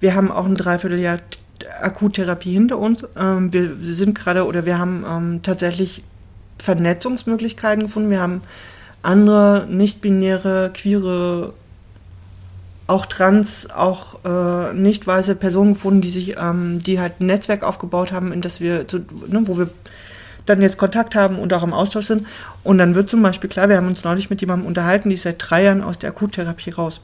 wir haben auch ein Dreivierteljahr Akuttherapie hinter uns. Ähm, wir sind gerade oder wir haben ähm, tatsächlich Vernetzungsmöglichkeiten gefunden. Wir haben andere nicht-binäre, queere, auch trans, auch äh, nicht weiße Personen gefunden, die sich, ähm, die halt ein Netzwerk aufgebaut haben, in das wir, zu, ne, wo wir dann jetzt Kontakt haben und auch im Austausch sind. Und dann wird zum Beispiel klar, wir haben uns neulich mit jemandem unterhalten, die ist seit drei Jahren aus der Akuttherapie raus.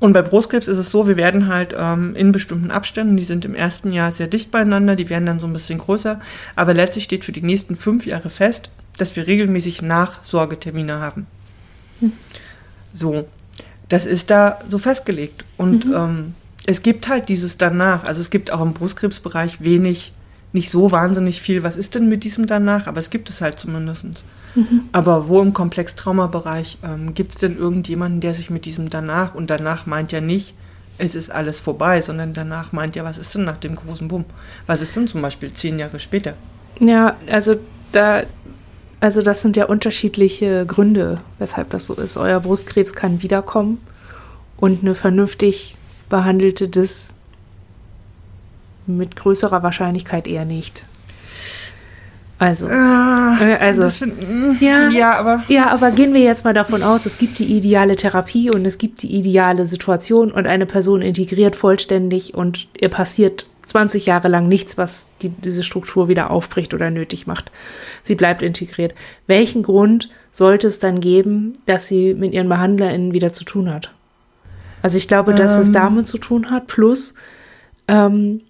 Und bei Brustkrebs ist es so, wir werden halt ähm, in bestimmten Abständen, die sind im ersten Jahr sehr dicht beieinander, die werden dann so ein bisschen größer, aber letztlich steht für die nächsten fünf Jahre fest, dass wir regelmäßig Nachsorgetermine haben. Hm. So, das ist da so festgelegt. Und mhm. ähm, es gibt halt dieses danach, also es gibt auch im Brustkrebsbereich wenig, nicht so wahnsinnig viel, was ist denn mit diesem danach, aber es gibt es halt zumindest. Mhm. Aber wo im Komplextraumabereich ähm, gibt es denn irgendjemanden, der sich mit diesem danach, und danach meint ja nicht, es ist alles vorbei, sondern danach meint ja, was ist denn nach dem großen Bumm? Was ist denn zum Beispiel zehn Jahre später? Ja, also da, also das sind ja unterschiedliche Gründe, weshalb das so ist. Euer Brustkrebs kann wiederkommen und eine vernünftig behandelte Dis mit größerer Wahrscheinlichkeit eher nicht. Also, äh, also find, ja, ja, aber ja, aber gehen wir jetzt mal davon aus, es gibt die ideale Therapie und es gibt die ideale Situation und eine Person integriert vollständig und ihr passiert 20 Jahre lang nichts, was die, diese Struktur wieder aufbricht oder nötig macht. Sie bleibt integriert. Welchen Grund sollte es dann geben, dass sie mit ihren BehandlerInnen wieder zu tun hat? Also ich glaube, dass ähm. es damit zu tun hat. Plus, ähm,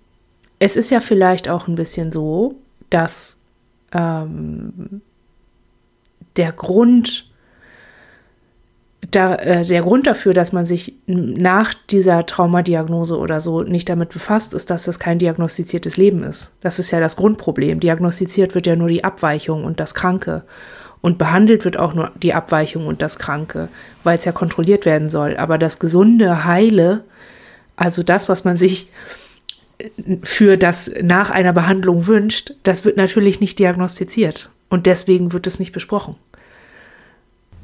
es ist ja vielleicht auch ein bisschen so, dass ähm, der Grund, da, äh, der Grund dafür, dass man sich nach dieser Traumadiagnose oder so nicht damit befasst, ist, dass das kein diagnostiziertes Leben ist. Das ist ja das Grundproblem. Diagnostiziert wird ja nur die Abweichung und das Kranke. Und behandelt wird auch nur die Abweichung und das Kranke, weil es ja kontrolliert werden soll. Aber das gesunde, heile, also das, was man sich für das nach einer Behandlung wünscht, das wird natürlich nicht diagnostiziert. Und deswegen wird es nicht besprochen.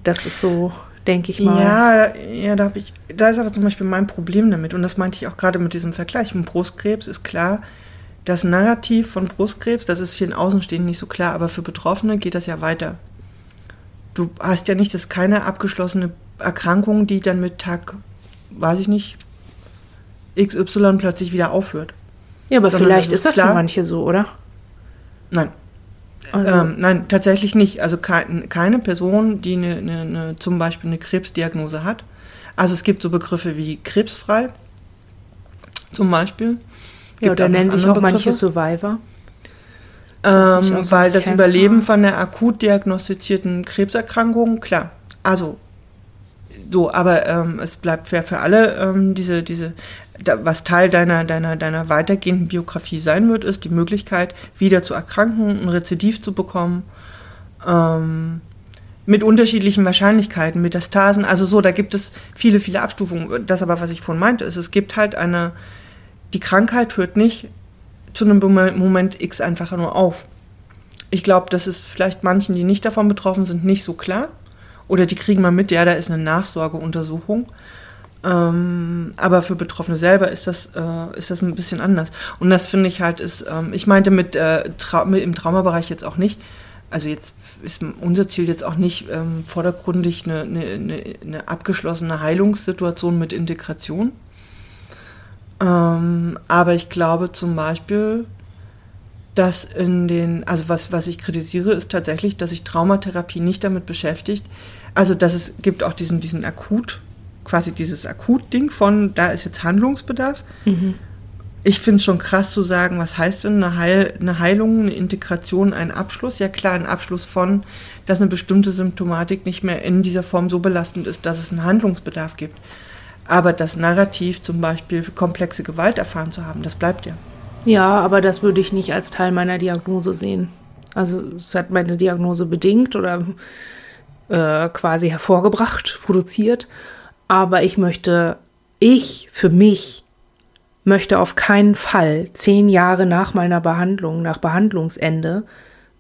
Das ist so denke ich mal. Ja, ja, da ich, da ist aber zum Beispiel mein Problem damit. Und das meinte ich auch gerade mit diesem Vergleich. Mit Brustkrebs ist klar, das Narrativ von Brustkrebs, das ist vielen Außenstehenden nicht so klar, aber für Betroffene geht das ja weiter. Du hast ja nicht, das keine abgeschlossene Erkrankung, die dann mit Tag, weiß ich nicht, XY plötzlich wieder aufhört. Ja, aber Sondern vielleicht das ist das klar. für manche so, oder? Nein. Also, Ähm, nein, tatsächlich nicht. Also kein, keine Person, die eine, eine, eine, zum Beispiel eine Krebsdiagnose hat. Also es gibt so Begriffe wie krebsfrei, zum Beispiel. ja, Gibt oder noch nennen sich auch andere manche Begriffe. Survivor. Ähm, so weil das Cancer? Überleben von der akut diagnostizierten Krebserkrankung, klar. Also so, aber ähm, es bleibt fair für alle. Ähm, diese, diese, da, was Teil deiner, deiner, deiner weitergehenden Biografie sein wird, ist die Möglichkeit, wieder zu erkranken, ein Rezidiv zu bekommen. Ähm, mit unterschiedlichen Wahrscheinlichkeiten, Metastasen, also so, da gibt es viele, viele Abstufungen. Das aber, was ich vorhin meinte, ist, es gibt halt eine, die Krankheit hört nicht zu einem Moment Moment X einfach nur auf. Ich glaube, das ist vielleicht manchen, die nicht davon betroffen sind, nicht so klar. Oder die kriegen mal mit, ja, da ist eine Nachsorgeuntersuchung. Ähm, aber für Betroffene selber ist das, äh, ist das ein bisschen anders. Und das finde ich halt ist, ähm, ich meinte mit, äh, Trau mit im Traumabereich jetzt auch nicht, also jetzt ist unser Ziel jetzt auch nicht ähm, vordergründig eine, eine, eine, abgeschlossene Heilungssituation mit Integration. Ähm, aber ich glaube zum Beispiel, dass in den, also was, was ich kritisiere, ist tatsächlich, dass sich Traumatherapie nicht damit beschäftigt. Also, dass es gibt auch diesen, diesen Akut, quasi dieses Akut-Ding von, da ist jetzt Handlungsbedarf. Mhm. Ich finde es schon krass zu sagen, was heißt denn eine, Heil, eine Heilung, eine Integration, ein Abschluss? Ja klar, ein Abschluss von, dass eine bestimmte Symptomatik nicht mehr in dieser Form so belastend ist, dass es einen Handlungsbedarf gibt. Aber das Narrativ, zum Beispiel komplexe Gewalt erfahren zu haben, das bleibt ja. Ja, aber das würde ich nicht als Teil meiner Diagnose sehen. Also es hat meine Diagnose bedingt oder äh, quasi hervorgebracht, produziert. Aber ich möchte, ich für mich möchte auf keinen Fall zehn Jahre nach meiner Behandlung, nach Behandlungsende,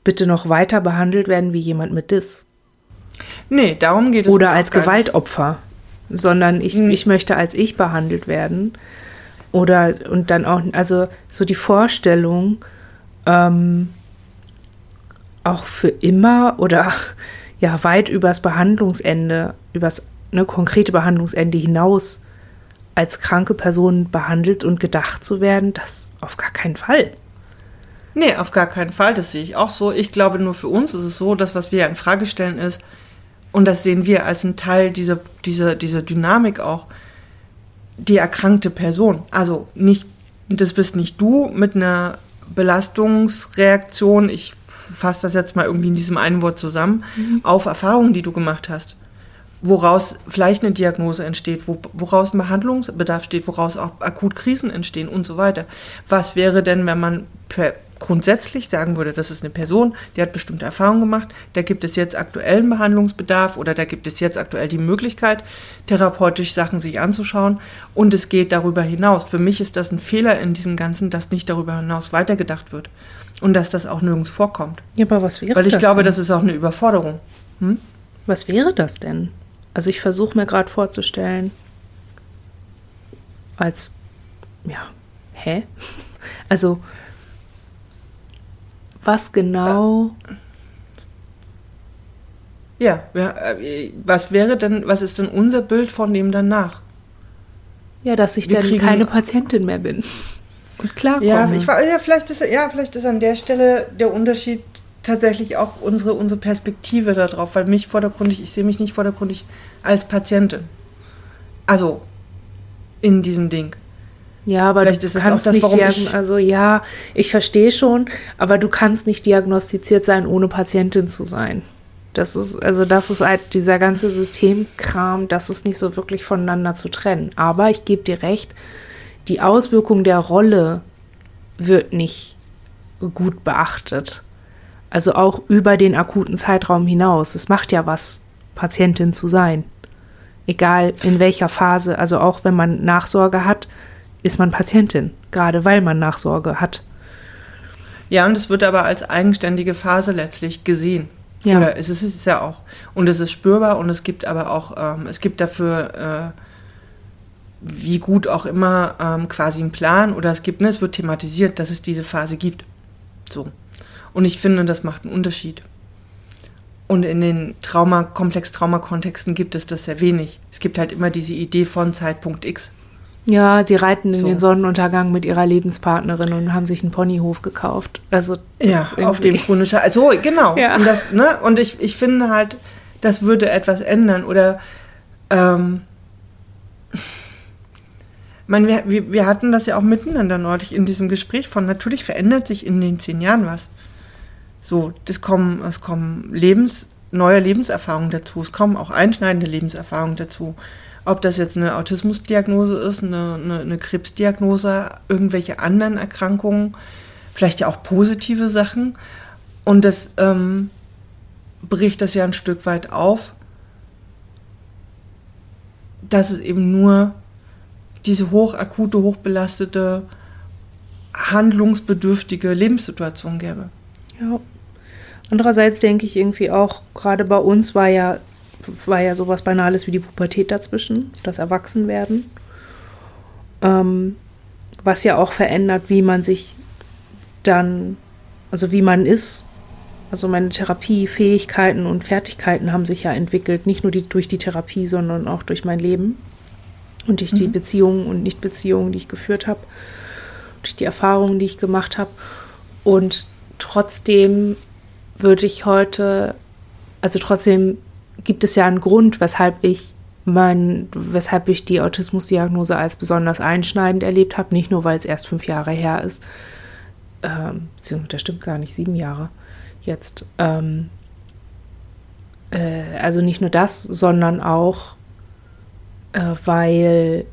bitte noch weiter behandelt werden wie jemand mit DIS. Nee, darum geht es Oder als. Gewaltopfer. Sondern ich, Hm. ich möchte als ich behandelt werden. Oder und dann auch, also so die Vorstellung, ähm, auch für immer oder ja weit übers Behandlungsende, übers ne, konkrete Behandlungsende hinaus als kranke Person behandelt und gedacht zu werden, das auf gar keinen Fall. Nee, auf gar keinen Fall. Das sehe ich auch so. Ich glaube, nur für uns ist es so, dass was wir in Frage stellen ist, und das sehen wir als einen Teil dieser, dieser, dieser Dynamik auch, die erkrankte Person. Also nicht, das bist nicht du mit einer Belastungsreaktion, ich fasse das jetzt mal irgendwie in diesem einen Wort zusammen, auf Erfahrungen, die du gemacht hast. Woraus vielleicht eine Diagnose entsteht, wo, woraus ein Behandlungsbedarf steht, woraus auch akut Krisen entstehen und so weiter. Was wäre denn, wenn man per grundsätzlich sagen würde, das ist eine Person, die hat bestimmte Erfahrungen gemacht, da gibt es jetzt aktuellen Behandlungsbedarf oder da gibt es jetzt aktuell die Möglichkeit, therapeutisch Sachen sich anzuschauen und es geht darüber hinaus. Für mich ist das ein Fehler in diesem Ganzen, dass nicht darüber hinaus weitergedacht wird und dass das auch nirgends vorkommt. Ja, aber was wäre Weil ich das glaube, denn? das ist auch eine Überforderung. Hm? Was wäre das denn? Also ich versuche mir gerade vorzustellen, als, ja, hä? Also, was genau, Ja, äh, was wäre denn, was ist denn unser Bild von dem danach? ja, dass ich wir dann keine Patientin mehr bin und klarkomme. Ja, ich, war- ja, vielleicht ist, ja, vielleicht ist an der Stelle der Unterschied tatsächlich auch unsere, unsere Perspektive darauf, weil mich vordergründig, ich sehe mich nicht vordergründig als Patientin. Also in diesem Ding. Ja, aber Vielleicht du ist das kannst das, nicht ich- also ja, ich verstehe schon, aber du kannst nicht diagnostiziert sein, ohne Patientin zu sein. Das ist, also das ist halt dieser ganze Systemkram, das ist nicht so wirklich voneinander zu trennen. Aber ich gebe dir recht, die Auswirkung der Rolle wird nicht gut beachtet. Also auch über den akuten Zeitraum hinaus. Es macht ja was, Patientin zu sein. Egal in welcher Phase, also auch wenn man Nachsorge hat, ist man Patientin, gerade weil man Nachsorge hat. Ja, und es wird aber als eigenständige Phase letztlich gesehen. Ja. Oder es ist es ja auch. Und es ist spürbar und es gibt aber auch, ähm, es gibt dafür, äh, wie gut auch immer, ähm, quasi einen Plan oder es gibt, ne, es wird thematisiert, dass es diese Phase gibt. So. Und ich finde, das macht einen Unterschied. Und in den Trauma, Komplex-Trauma-Kontexten gibt es das sehr wenig. Es gibt halt immer diese Idee von Zeitpunkt X. Ja, sie reiten in so. den Sonnenuntergang mit ihrer Lebenspartnerin und haben sich einen Ponyhof gekauft. Also ja, auf dem chronischen. Also genau. Ja. Und, das, ne? und ich, ich finde halt, das würde etwas ändern. Oder ähm, ich meine, wir, wir, wir hatten das ja auch miteinander neulich in diesem Gespräch von, natürlich verändert sich in den zehn Jahren was. So, das kommen, es kommen Lebens, neue Lebenserfahrungen dazu, es kommen auch einschneidende Lebenserfahrungen dazu. Ob das jetzt eine Autismusdiagnose ist, eine, eine, eine Krebsdiagnose, irgendwelche anderen Erkrankungen, vielleicht ja auch positive Sachen. Und das ähm, bricht das ja ein Stück weit auf, dass es eben nur diese hochakute, hochbelastete, handlungsbedürftige Lebenssituation gäbe. Ja. Andererseits denke ich irgendwie auch, gerade bei uns war ja war ja sowas Banales wie die Pubertät dazwischen, das Erwachsenwerden. Ähm, was ja auch verändert, wie man sich dann, also wie man ist. Also meine Therapiefähigkeiten und Fertigkeiten haben sich ja entwickelt, nicht nur die, durch die Therapie, sondern auch durch mein Leben und durch mhm. die Beziehungen und Nichtbeziehungen, die ich geführt habe, durch die Erfahrungen, die ich gemacht habe. Und trotzdem würde ich heute, also trotzdem gibt es ja einen Grund, weshalb ich mein, weshalb ich die Autismusdiagnose als besonders einschneidend erlebt habe, nicht nur weil es erst fünf Jahre her ist, ähm, beziehungsweise das stimmt gar nicht, sieben Jahre jetzt. Ähm, äh, also nicht nur das, sondern auch, äh, weil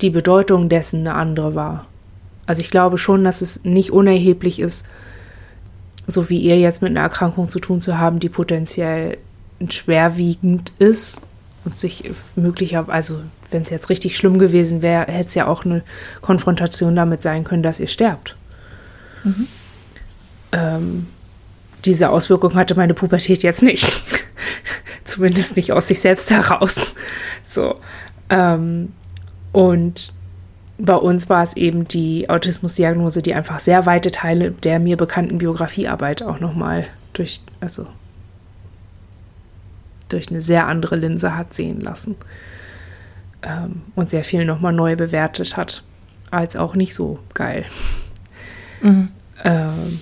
die Bedeutung dessen eine andere war. Also ich glaube schon, dass es nicht unerheblich ist, so wie ihr jetzt mit einer Erkrankung zu tun zu haben, die potenziell schwerwiegend ist und sich möglicherweise, also wenn es jetzt richtig schlimm gewesen wäre, hätte es ja auch eine Konfrontation damit sein können, dass ihr sterbt. Mhm. Ähm, diese Auswirkung hatte meine Pubertät jetzt nicht. Zumindest nicht aus sich selbst heraus. So. Ähm, und bei uns war es eben die Autismusdiagnose, die einfach sehr weite Teile der mir bekannten Biografiearbeit auch nochmal durch, also durch eine sehr andere Linse hat sehen lassen ähm, und sehr viel nochmal neu bewertet hat, als auch nicht so geil. Mhm. Ähm,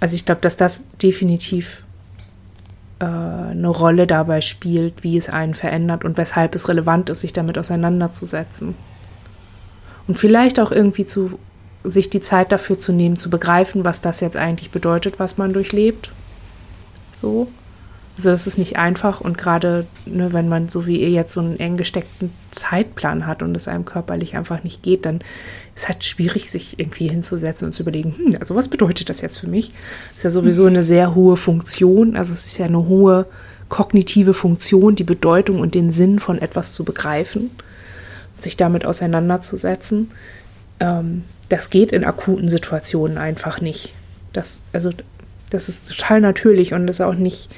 also ich glaube, dass das definitiv äh, eine Rolle dabei spielt, wie es einen verändert und weshalb es relevant ist, sich damit auseinanderzusetzen. Und vielleicht auch irgendwie zu sich die Zeit dafür zu nehmen, zu begreifen, was das jetzt eigentlich bedeutet, was man durchlebt. So. Also das ist nicht einfach und gerade ne, wenn man so wie ihr jetzt so einen eng gesteckten Zeitplan hat und es einem körperlich einfach nicht geht, dann ist halt schwierig, sich irgendwie hinzusetzen und zu überlegen, hm, also was bedeutet das jetzt für mich? Das ist ja sowieso eine sehr hohe Funktion, also es ist ja eine hohe kognitive Funktion, die Bedeutung und den Sinn von etwas zu begreifen und sich damit auseinanderzusetzen. Ähm, das geht in akuten Situationen einfach nicht. Das, also, das ist total natürlich und ist auch nicht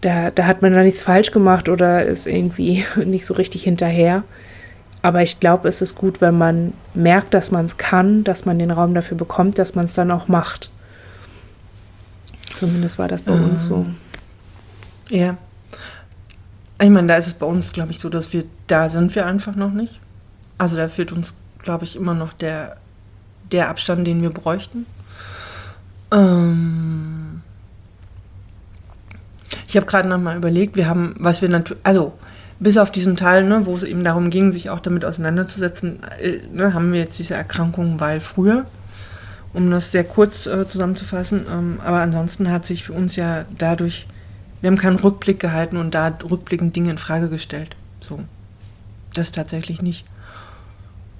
da, da hat man da nichts falsch gemacht oder ist irgendwie nicht so richtig hinterher. Aber ich glaube, es ist gut, wenn man merkt, dass man es kann, dass man den Raum dafür bekommt, dass man es dann auch macht. Zumindest war das bei ähm, uns so. Ja. Ich meine, da ist es bei uns, glaube ich, so, dass wir, da sind wir einfach noch nicht. Also da fehlt uns, glaube ich, immer noch der, der Abstand, den wir bräuchten. Ähm, ich habe gerade noch mal überlegt, wir haben, was wir natürlich, also bis auf diesen Teil, ne, wo es eben darum ging, sich auch damit auseinanderzusetzen, äh, ne, haben wir jetzt diese Erkrankung, weil früher, um das sehr kurz äh, zusammenzufassen, ähm, aber ansonsten hat sich für uns ja dadurch, wir haben keinen Rückblick gehalten und da rückblickend Dinge in Frage gestellt. So, das tatsächlich nicht.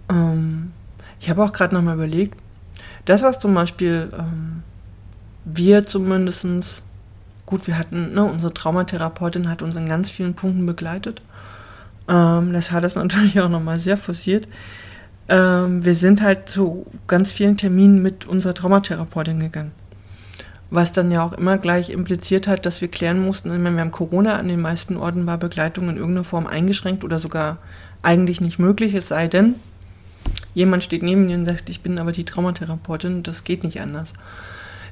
Ähm, ich habe auch gerade noch mal überlegt, das, was zum Beispiel ähm, wir zumindestens gut, wir hatten, ne, unsere Traumatherapeutin hat uns in ganz vielen Punkten begleitet. Ähm, das hat es natürlich auch nochmal sehr forciert. Ähm, wir sind halt zu ganz vielen Terminen mit unserer Traumatherapeutin gegangen. was dann ja auch immer gleich impliziert hat, dass wir klären mussten, meine, wir haben Corona, an den meisten Orten war Begleitung in irgendeiner Form eingeschränkt oder sogar eigentlich nicht möglich, es sei denn, jemand steht neben mir und sagt, ich bin aber die Traumatherapeutin, das geht nicht anders.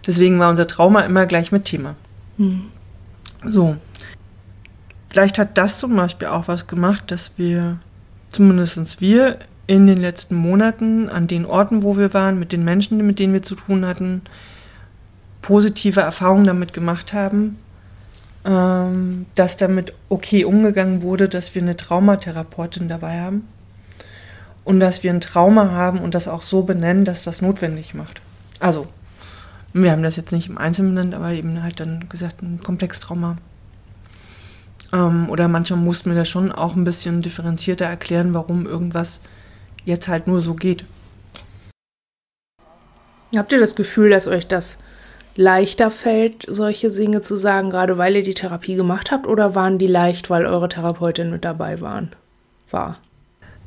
Deswegen war unser Trauma immer gleich mit Thema. Mhm. So. Vielleicht hat das zum Beispiel auch was gemacht, dass wir, zumindest wir, in den letzten Monaten an den Orten, wo wir waren, mit den Menschen, mit denen wir zu tun hatten, positive Erfahrungen damit gemacht haben, ähm, dass damit okay umgegangen wurde, dass wir eine Traumatherapeutin dabei haben und dass wir ein Trauma haben und das auch so benennen, dass das notwendig macht. Also, wir haben das jetzt nicht im Einzelnen benannt, aber eben halt dann gesagt, ein Komplextrauma. Ähm, oder manchmal mussten wir das schon auch ein bisschen differenzierter erklären, warum irgendwas jetzt halt nur so geht. Habt ihr das Gefühl, dass euch das leichter fällt, solche Dinge zu sagen, gerade weil ihr die Therapie gemacht habt, oder waren die leicht, weil eure Therapeutin mit dabei waren, war?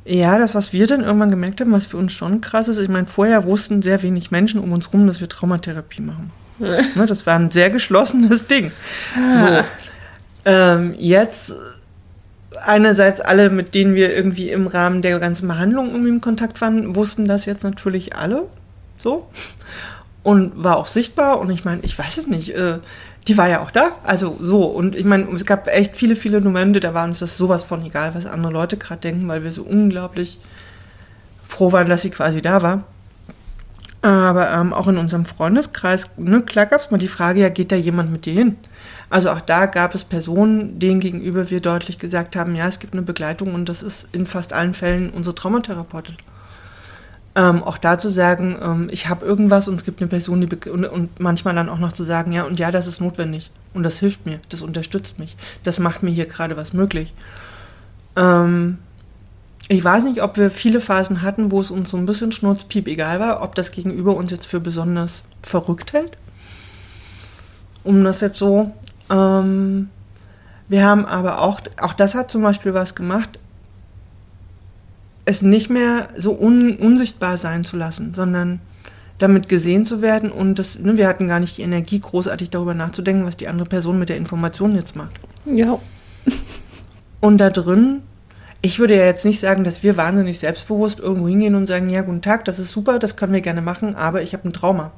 Ja, das, was wir dann irgendwann gemerkt haben, was für uns schon krass ist, ich meine, vorher wussten sehr wenig Menschen um uns rum, dass wir Traumatherapie machen. ne, das war ein sehr geschlossenes Ding. Ah. So. Ähm, jetzt einerseits alle, mit denen wir irgendwie im Rahmen der ganzen Behandlung irgendwie im Kontakt waren, wussten das jetzt natürlich alle so und war auch sichtbar und ich meine, ich weiß es nicht, äh, die war ja auch da, also so und ich meine, es gab echt viele, viele Momente, da war uns das sowas von egal, was andere Leute gerade denken, weil wir so unglaublich froh waren, dass sie quasi da war. Aber ähm, auch in unserem Freundeskreis, ne, klar gab es mal die Frage, ja, geht da jemand mit dir hin? Also auch da gab es Personen, denen gegenüber wir deutlich gesagt haben, ja, es gibt eine Begleitung und das ist in fast allen Fällen unsere Traumatherapeutin. Ähm, auch da zu sagen, ähm, ich habe irgendwas und es gibt eine Person, die und, und, manchmal dann auch noch zu sagen, ja, und ja, das ist notwendig und das hilft mir, das unterstützt mich, das macht mir hier gerade was möglich. Ähm, ich weiß nicht, ob wir viele Phasen hatten, wo es uns so ein bisschen schnurzpiep egal war, ob das Gegenüber uns jetzt für besonders verrückt hält. Um das jetzt so ähm, wir haben aber auch, auch das hat zum Beispiel was gemacht, es nicht mehr so un, unsichtbar sein zu lassen, sondern damit gesehen zu werden und das, ne, wir hatten gar nicht die Energie, großartig darüber nachzudenken, was die andere Person mit der Information jetzt macht. Ja. Und da drin, ich würde ja jetzt nicht sagen, dass wir wahnsinnig selbstbewusst irgendwo hingehen und sagen, ja, guten Tag, das ist super, das können wir gerne machen, aber ich habe ein Trauma.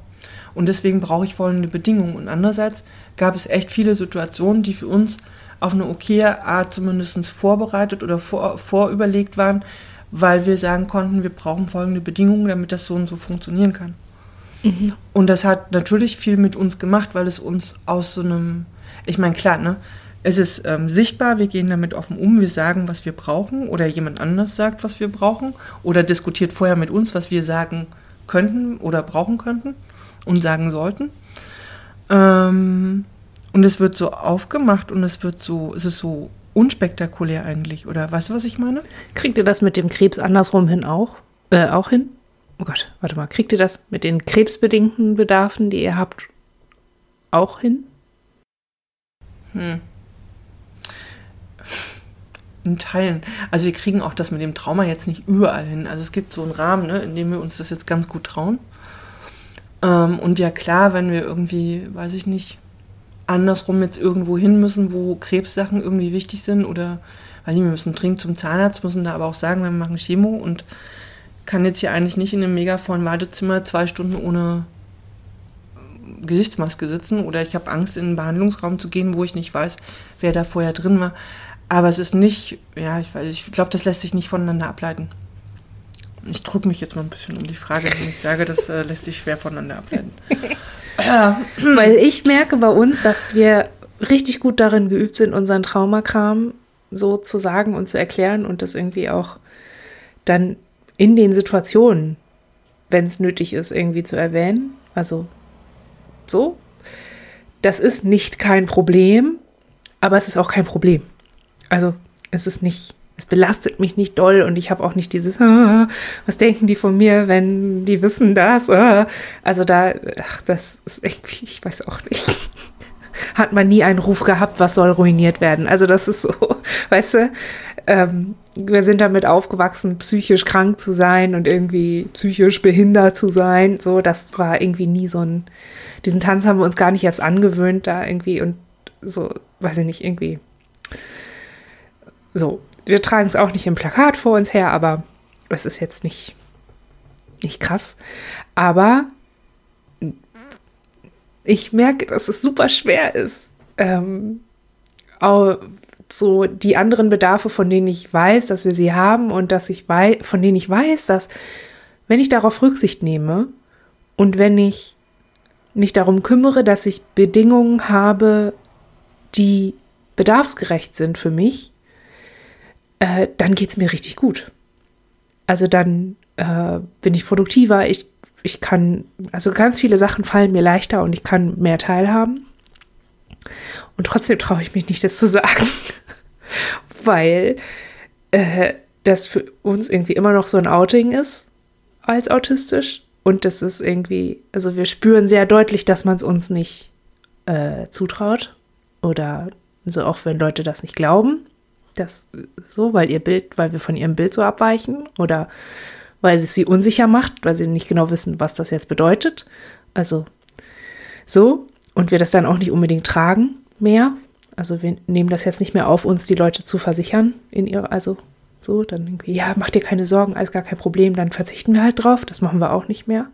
Und deswegen brauche ich folgende Bedingungen. Und andererseits gab es echt viele Situationen, die für uns auf eine okaye Art zumindest vorbereitet oder vor, vorüberlegt waren, weil wir sagen konnten, wir brauchen folgende Bedingungen, damit das so und so funktionieren kann. Mhm. Und das hat natürlich viel mit uns gemacht, weil es uns aus so einem, ich meine, klar, ne? Es ist ähm, sichtbar, wir gehen damit offen um, wir sagen, was wir brauchen, oder jemand anders sagt, was wir brauchen, oder diskutiert vorher mit uns, was wir sagen könnten oder brauchen könnten und sagen sollten. Ähm, und es wird so aufgemacht und es wird so, es ist so unspektakulär eigentlich, oder weißt du, was ich meine? Kriegt ihr das mit dem Krebs andersrum hin auch? Äh, auch hin? Oh Gott, warte mal, kriegt ihr das mit den krebsbedingten Bedarfen, die ihr habt, auch hin? Hm. In Teilen. Also wir kriegen auch das mit dem Trauma jetzt nicht überall hin. Also es gibt so einen Rahmen, ne, in dem wir uns das jetzt ganz gut trauen. Ähm, und ja klar, wenn wir irgendwie, weiß ich nicht, andersrum jetzt irgendwo hin müssen, wo Krebssachen irgendwie wichtig sind oder weiß nicht, wir müssen dringend zum Zahnarzt, müssen da aber auch sagen, wir machen Chemo und kann jetzt hier eigentlich nicht in einem mega vollen Wartezimmer zwei Stunden ohne Gesichtsmaske sitzen oder ich habe Angst, in einen Behandlungsraum zu gehen, wo ich nicht weiß, wer da vorher drin war. Aber es ist nicht, ja, ich ich glaube, das lässt sich nicht voneinander ableiten. Ich drücke mich jetzt mal ein bisschen um die Frage, wenn ich sage, das äh, lässt sich schwer voneinander ableiten. Weil ich merke bei uns, dass wir richtig gut darin geübt sind, unseren Traumakram so zu sagen und zu erklären und das irgendwie auch dann in den Situationen, wenn es nötig ist, irgendwie zu erwähnen. Also so. Das ist nicht kein Problem, aber es ist auch kein Problem. Also es ist nicht es belastet mich nicht doll und ich habe auch nicht dieses, ah, was denken die von mir, wenn die wissen das? Ah. Also da, ach, das ist irgendwie, ich weiß auch nicht. hat man nie einen Ruf gehabt, was soll ruiniert werden. Also das ist so, weißt du, ähm, wir sind damit aufgewachsen, psychisch krank zu sein und irgendwie psychisch behindert zu sein. So, das war irgendwie nie so ein, diesen Tanz haben wir uns gar nicht erst angewöhnt, da irgendwie und so, weiß ich nicht, irgendwie. So, wir tragen es auch nicht im Plakat vor uns her, aber es ist jetzt nicht, nicht krass. Aber ich merke, dass es super schwer ist, ähm, auch so die anderen Bedarfe, von denen ich weiß, dass wir sie haben und dass ich weiß, von denen ich weiß, dass wenn ich darauf Rücksicht nehme und wenn ich mich darum kümmere, dass ich Bedingungen habe, die bedarfsgerecht sind für mich, äh, dann geht es mir richtig gut. Also dann äh, bin ich produktiver, ich ich kann, also ganz viele Sachen fallen mir leichter und ich kann mehr teilhaben. Und trotzdem traue ich mich nicht, das zu sagen, weil äh, das für uns irgendwie immer noch so ein Outing ist als autistisch. Und das ist irgendwie, also wir spüren sehr deutlich, dass man es uns nicht äh, zutraut. Oder also auch wenn Leute das nicht glauben, das so, weil ihr Bild, weil wir von ihrem Bild so abweichen oder weil es sie unsicher macht, weil sie nicht genau wissen, was das jetzt bedeutet. Also so. Und wir das dann auch nicht unbedingt tragen mehr. Also wir nehmen das jetzt nicht mehr auf, uns die Leute zu versichern in ihrer, also so, dann irgendwie, ja, mach dir keine Sorgen, alles gar kein Problem, dann verzichten wir halt drauf. Das machen wir auch nicht mehr.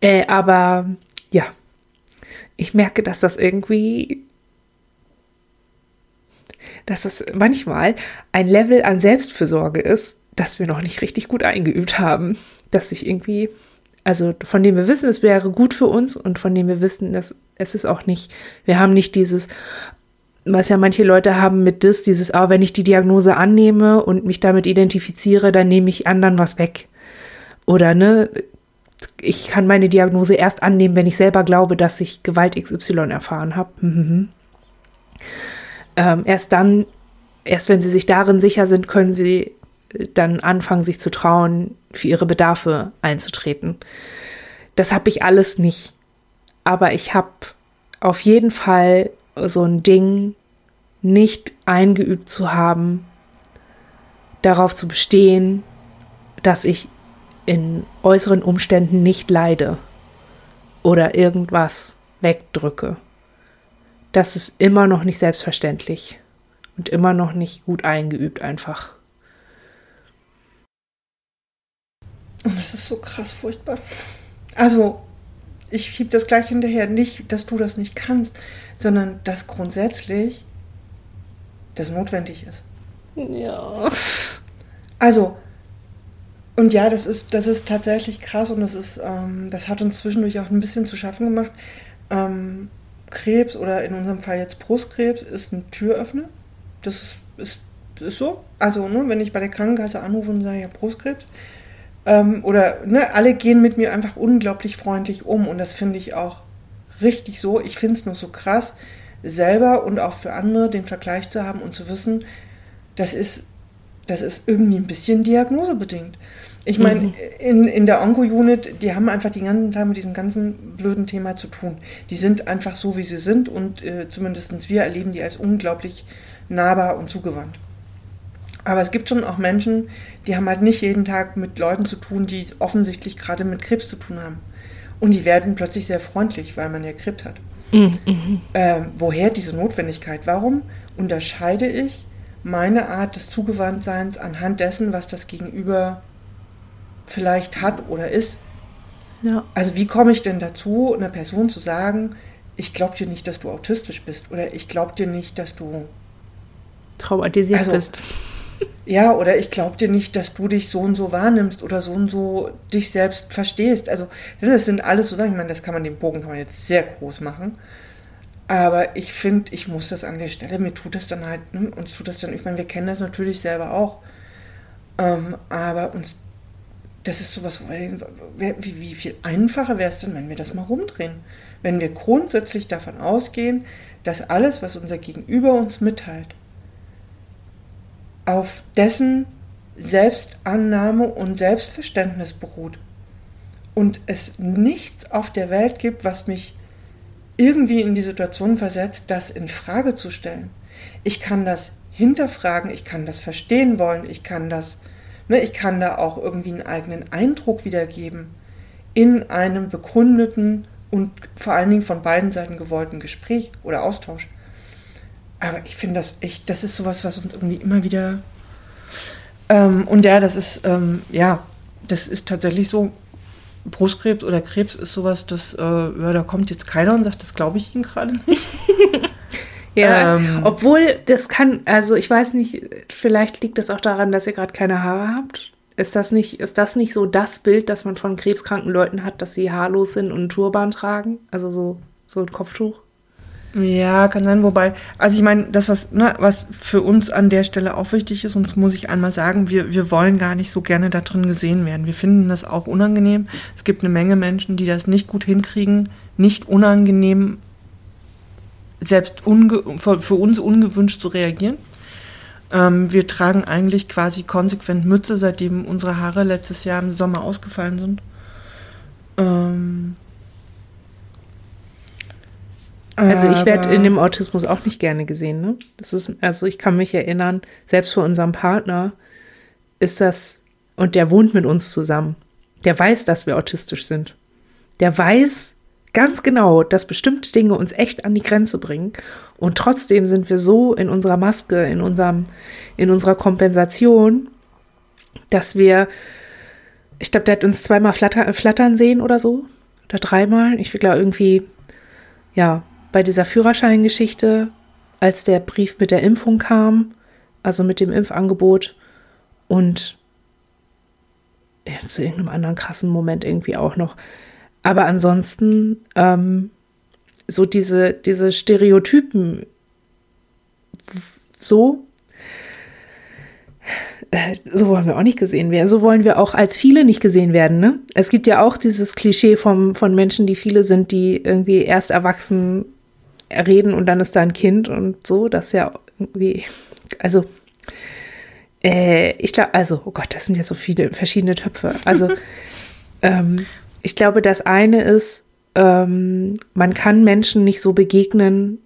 Äh, aber ja, ich merke, dass das irgendwie, dass das manchmal ein Level an Selbstfürsorge ist, das wir noch nicht richtig gut eingeübt haben. Dass sich irgendwie, also von dem wir wissen, es wäre gut für uns und von dem wir wissen, dass es ist auch nicht, wir haben nicht dieses, was ja manche Leute haben mit das, dieses, ah, wenn ich die Diagnose annehme und mich damit identifiziere, dann nehme ich anderen was weg. Oder ne, ich kann meine Diagnose erst annehmen, wenn ich selber glaube, dass ich Gewalt XY erfahren habe. Mhm. Ähm, erst dann, erst wenn sie sich darin sicher sind, können sie dann anfangen, sich zu trauen, für ihre Bedarfe einzutreten. Das habe ich alles nicht. Aber ich habe auf jeden Fall so ein Ding nicht eingeübt zu haben, darauf zu bestehen, dass ich in äußeren Umständen nicht leide oder irgendwas wegdrücke. Das ist immer noch nicht selbstverständlich und immer noch nicht gut eingeübt einfach. Und das ist so krass furchtbar. Also, ich schiebe das gleich hinterher. Nicht, dass du das nicht kannst, sondern dass grundsätzlich das notwendig ist. Ja. Also, und ja, das ist, das ist tatsächlich krass und das ist, ähm, das hat uns zwischendurch auch ein bisschen zu schaffen gemacht. Ähm, Krebs oder in unserem Fall jetzt Brustkrebs ist ein Türöffner. Das ist, ist, ist so. Also, ne, wenn ich bei der Krankenkasse anrufe und sage, ja, Brustkrebs, ähm, oder ne, alle gehen mit mir einfach unglaublich freundlich um und das finde ich auch richtig so. Ich finde es nur so krass, selber und auch für andere den Vergleich zu haben und zu wissen, das ist, das ist irgendwie ein bisschen diagnosebedingt. Ich meine, mhm. in, in der Onko-Unit, die haben einfach den ganzen Tag mit diesem ganzen blöden Thema zu tun. Die sind einfach so, wie sie sind und äh, zumindest wir erleben die als unglaublich nahbar und zugewandt. Aber es gibt schon auch Menschen, die haben halt nicht jeden Tag mit Leuten zu tun, die offensichtlich gerade mit Krebs zu tun haben. Und die werden plötzlich sehr freundlich, weil man ja Krebs hat. Mhm. Ähm, woher diese Notwendigkeit? Warum unterscheide ich meine Art des Zugewandtseins anhand dessen, was das Gegenüber vielleicht hat oder ist? Ja. Also wie komme ich denn dazu, einer Person zu sagen, ich glaube dir nicht, dass du autistisch bist oder ich glaube dir nicht, dass du traumatisiert also, bist. Ja, oder ich glaube dir nicht, dass du dich so und so wahrnimmst oder so und so dich selbst verstehst. Also, das sind alles so Sachen, ich meine, das kann man, den Bogen kann man jetzt sehr groß machen. Aber ich finde, ich muss das an der Stelle, mir tut das dann halt, ne, uns tut das dann, ich meine, wir kennen das natürlich selber auch. Ähm, aber uns, das ist sowas, wie, wie viel einfacher wäre es denn, wenn wir das mal rumdrehen? Wenn wir grundsätzlich davon ausgehen, dass alles, was unser Gegenüber uns mitteilt, auf dessen Selbstannahme und Selbstverständnis beruht. Und es nichts auf der Welt gibt, was mich irgendwie in die Situation versetzt, das in Frage zu stellen. Ich kann das hinterfragen, ich kann das verstehen wollen, ich kann das, ne, ich kann da auch irgendwie einen eigenen Eindruck wiedergeben in einem begründeten und vor allen Dingen von beiden Seiten gewollten Gespräch oder Austausch. Aber ich finde das echt, das ist sowas, was uns irgendwie immer wieder. Ähm, und ja, das ist, ähm, ja, das ist tatsächlich so. Brustkrebs oder Krebs ist sowas, das, äh, ja, da kommt jetzt keiner und sagt, das glaube ich Ihnen gerade nicht. ja, ähm, obwohl das kann, also ich weiß nicht, vielleicht liegt das auch daran, dass ihr gerade keine Haare habt. Ist das nicht, ist das nicht so das Bild, das man von krebskranken Leuten hat, dass sie haarlos sind und einen Turban tragen? Also so, so ein Kopftuch? Ja, kann sein, wobei, also ich meine, das, was, ne, was für uns an der Stelle auch wichtig ist, und das muss ich einmal sagen, wir, wir wollen gar nicht so gerne da drin gesehen werden. Wir finden das auch unangenehm. Es gibt eine Menge Menschen, die das nicht gut hinkriegen, nicht unangenehm, selbst für, uns ungewünscht zu reagieren. Ähm, wir tragen eigentlich quasi konsequent Mütze, seitdem unsere Haare letztes Jahr im Sommer ausgefallen sind. Ähm, also ich werde in dem Autismus auch nicht gerne gesehen. Ne? Das ist, also ich kann mich erinnern, selbst für unseren Partner ist das, und der wohnt mit uns zusammen. Der weiß, dass wir autistisch sind. Der weiß ganz genau, dass bestimmte Dinge uns echt an die Grenze bringen. Und trotzdem sind wir so in unserer Maske, in unserem, in unserer Kompensation, dass wir, ich glaube, der hat uns zweimal flatter, flattern sehen oder so. Oder dreimal. Ich glaube irgendwie, ja, bei dieser Führerscheingeschichte, als der Brief mit der Impfung kam, also mit dem Impfangebot und ja, zu irgendeinem anderen krassen Moment irgendwie auch noch. Aber ansonsten ähm, so diese, diese Stereotypen so, äh, so wollen wir auch nicht gesehen werden. So wollen wir auch als viele nicht gesehen werden. Ne? Es gibt ja auch dieses Klischee vom, von Menschen, die viele sind, die irgendwie erst erwachsen reden und dann ist da ein Kind und so, das ist ja irgendwie, also äh, ich glaube, also, oh Gott, das sind ja so viele verschiedene Töpfe. Also ähm, ich glaube, das eine ist, ähm, man kann Menschen nicht so begegnen,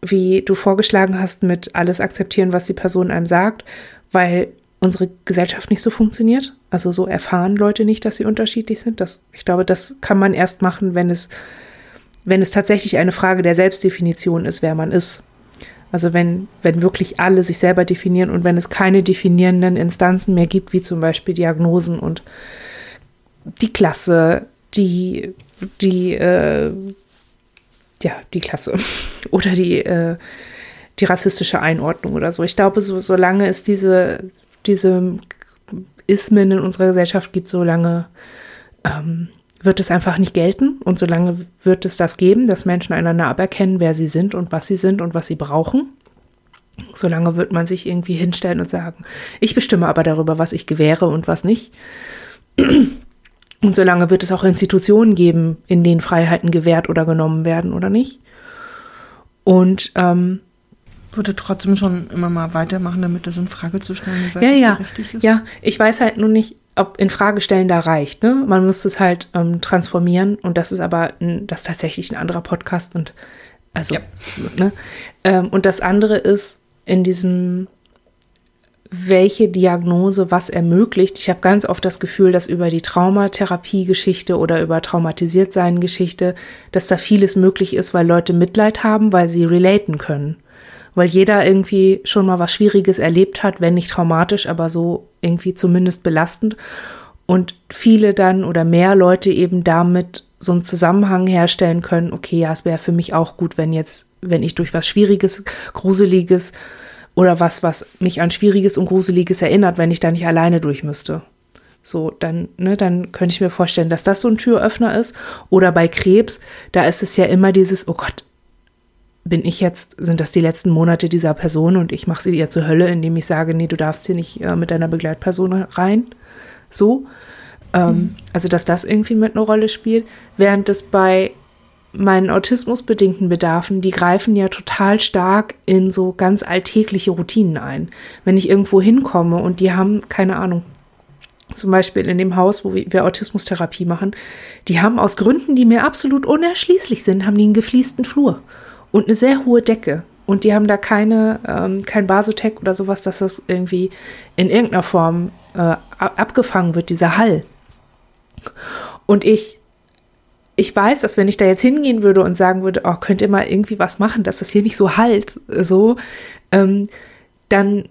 wie du vorgeschlagen hast, mit alles akzeptieren, was die Person einem sagt, weil unsere Gesellschaft nicht so funktioniert. Also so erfahren Leute nicht, dass sie unterschiedlich sind. Das, ich glaube, das kann man erst machen, wenn es wenn es tatsächlich eine Frage der Selbstdefinition ist, wer man ist. Also wenn, wenn wirklich alle sich selber definieren und wenn es keine definierenden Instanzen mehr gibt, wie zum Beispiel Diagnosen und die Klasse, die, die, äh, ja, die Klasse oder die, äh, die rassistische Einordnung oder so. Ich glaube, so, solange es diese, diese Ismen in unserer Gesellschaft gibt, solange ähm, wird es einfach nicht gelten. Und solange wird es das geben, dass Menschen einander aberkennen, wer sie sind und was sie sind und was sie brauchen. Solange wird man sich irgendwie hinstellen und sagen, ich bestimme aber darüber, was ich gewähre und was nicht. Und solange wird es auch Institutionen geben, in denen Freiheiten gewährt oder genommen werden oder nicht. Und ähm, würde trotzdem schon immer mal weitermachen, damit das in Frage zu stellen, ja, ja, ja. Ich weiß halt nur nicht, ob in Frage stellen da reicht. Ne? Man muss es halt ähm, transformieren und das ist aber ein, das ist tatsächlich ein anderer Podcast und also ja. ne? Ähm, und das andere ist in diesem welche Diagnose was ermöglicht. Ich habe ganz oft das Gefühl, dass über die Traumatherapie-Geschichte oder über traumatisiert sein Geschichte, dass da vieles möglich ist, weil Leute Mitleid haben, weil sie relaten können weil jeder irgendwie schon mal was Schwieriges erlebt hat, wenn nicht traumatisch, aber so irgendwie zumindest belastend. Und viele dann oder mehr Leute eben damit so einen Zusammenhang herstellen können, okay, ja, es wäre für mich auch gut, wenn jetzt, wenn ich durch was Schwieriges, Gruseliges oder was, was mich an Schwieriges und Gruseliges erinnert, wenn ich da nicht alleine durch müsste. So, dann, ne, dann könnte ich mir vorstellen, dass das so ein Türöffner ist. Oder bei Krebs, da ist es ja immer dieses, oh Gott, bin ich jetzt, sind das die letzten Monate dieser Person und ich mache sie ihr zur Hölle, indem ich sage, nee, du darfst hier nicht äh, mit deiner Begleitperson rein. So. Ähm, mhm. Also, dass das irgendwie mit einer Rolle spielt. Während es bei meinen autismusbedingten Bedarfen, die greifen ja total stark in so ganz alltägliche Routinen ein. Wenn ich irgendwo hinkomme und die haben, keine Ahnung, zum Beispiel in dem Haus, wo wir Autismustherapie machen, die haben aus Gründen, die mir absolut unerschließlich sind, haben die einen gefliesten Flur und eine sehr hohe Decke. Und die haben da keine, ähm, kein Basotec oder sowas, dass das irgendwie in irgendeiner Form äh, abgefangen wird, dieser Hall. Und ich, ich weiß, dass wenn ich da jetzt hingehen würde und sagen würde, oh, könnt ihr mal irgendwie was machen, dass das hier nicht so halt, so, ähm, dann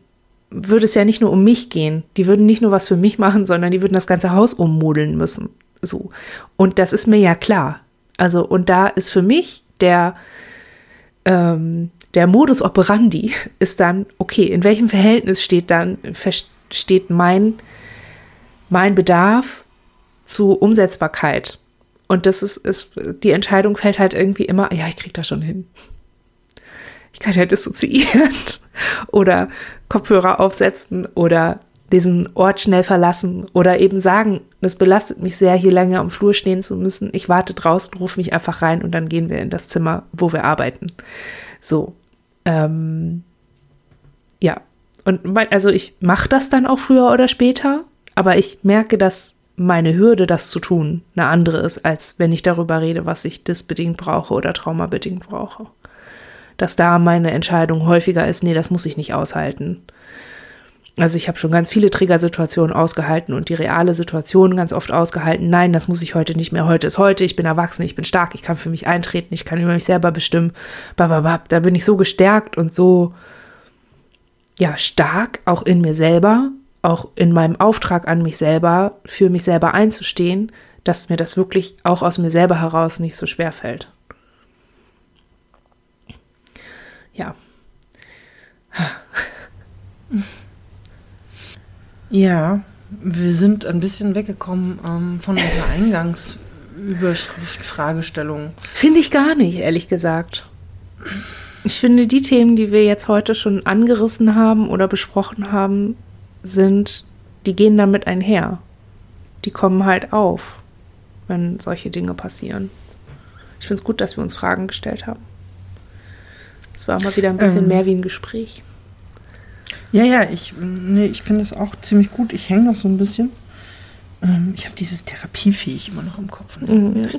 würde es ja nicht nur um mich gehen. Die würden nicht nur was für mich machen, sondern die würden das ganze Haus ummodeln müssen. So. Und das ist mir ja klar. Also, und da ist für mich der, ähm, der Modus operandi ist dann, okay, in welchem Verhältnis steht dann, steht mein, mein Bedarf zu Umsetzbarkeit? Und das ist, ist, die Entscheidung fällt halt irgendwie immer, ja, ich krieg das schon hin. Ich kann ja dissoziieren oder Kopfhörer aufsetzen oder diesen Ort schnell verlassen oder eben sagen, es belastet mich sehr, hier länger am Flur stehen zu müssen. Ich warte draußen, rufe mich einfach rein und dann gehen wir in das Zimmer, wo wir arbeiten. So. Ähm, ja. Und also ich mache das dann auch früher oder später, aber ich merke, dass meine Hürde, das zu tun, eine andere ist, als wenn ich darüber rede, was ich disbedingt brauche oder traumabedingt brauche dass da meine Entscheidung häufiger ist, nee, das muss ich nicht aushalten. Also ich habe schon ganz viele Triggersituationen ausgehalten und die reale Situation ganz oft ausgehalten. Nein, das muss ich heute nicht mehr. Heute ist heute. Ich bin erwachsen, ich bin stark, ich kann für mich eintreten, ich kann über mich selber bestimmen. Bababab. Da bin ich so gestärkt und so ja stark, auch in mir selber, auch in meinem Auftrag an mich selber, für mich selber einzustehen, dass mir das wirklich auch aus mir selber heraus nicht so schwer fällt. ja. Ja, wir sind ein bisschen weggekommen ähm, von unserer Eingangsüberschrift, Fragestellung. Finde ich gar nicht, ehrlich gesagt. Ich finde, die Themen, die wir jetzt heute schon angerissen haben oder besprochen haben, sind, die gehen damit einher. Die kommen halt auf, wenn solche Dinge passieren. Ich finde es gut, dass wir uns Fragen gestellt haben. Es war mal wieder ein bisschen ähm, mehr wie ein Gespräch. Ja, ja, ich, nee, ich finde es auch ziemlich gut. Ich hänge noch so ein bisschen. Ähm, ich habe dieses therapiefähig immer noch im Kopf. Ne? Mhm.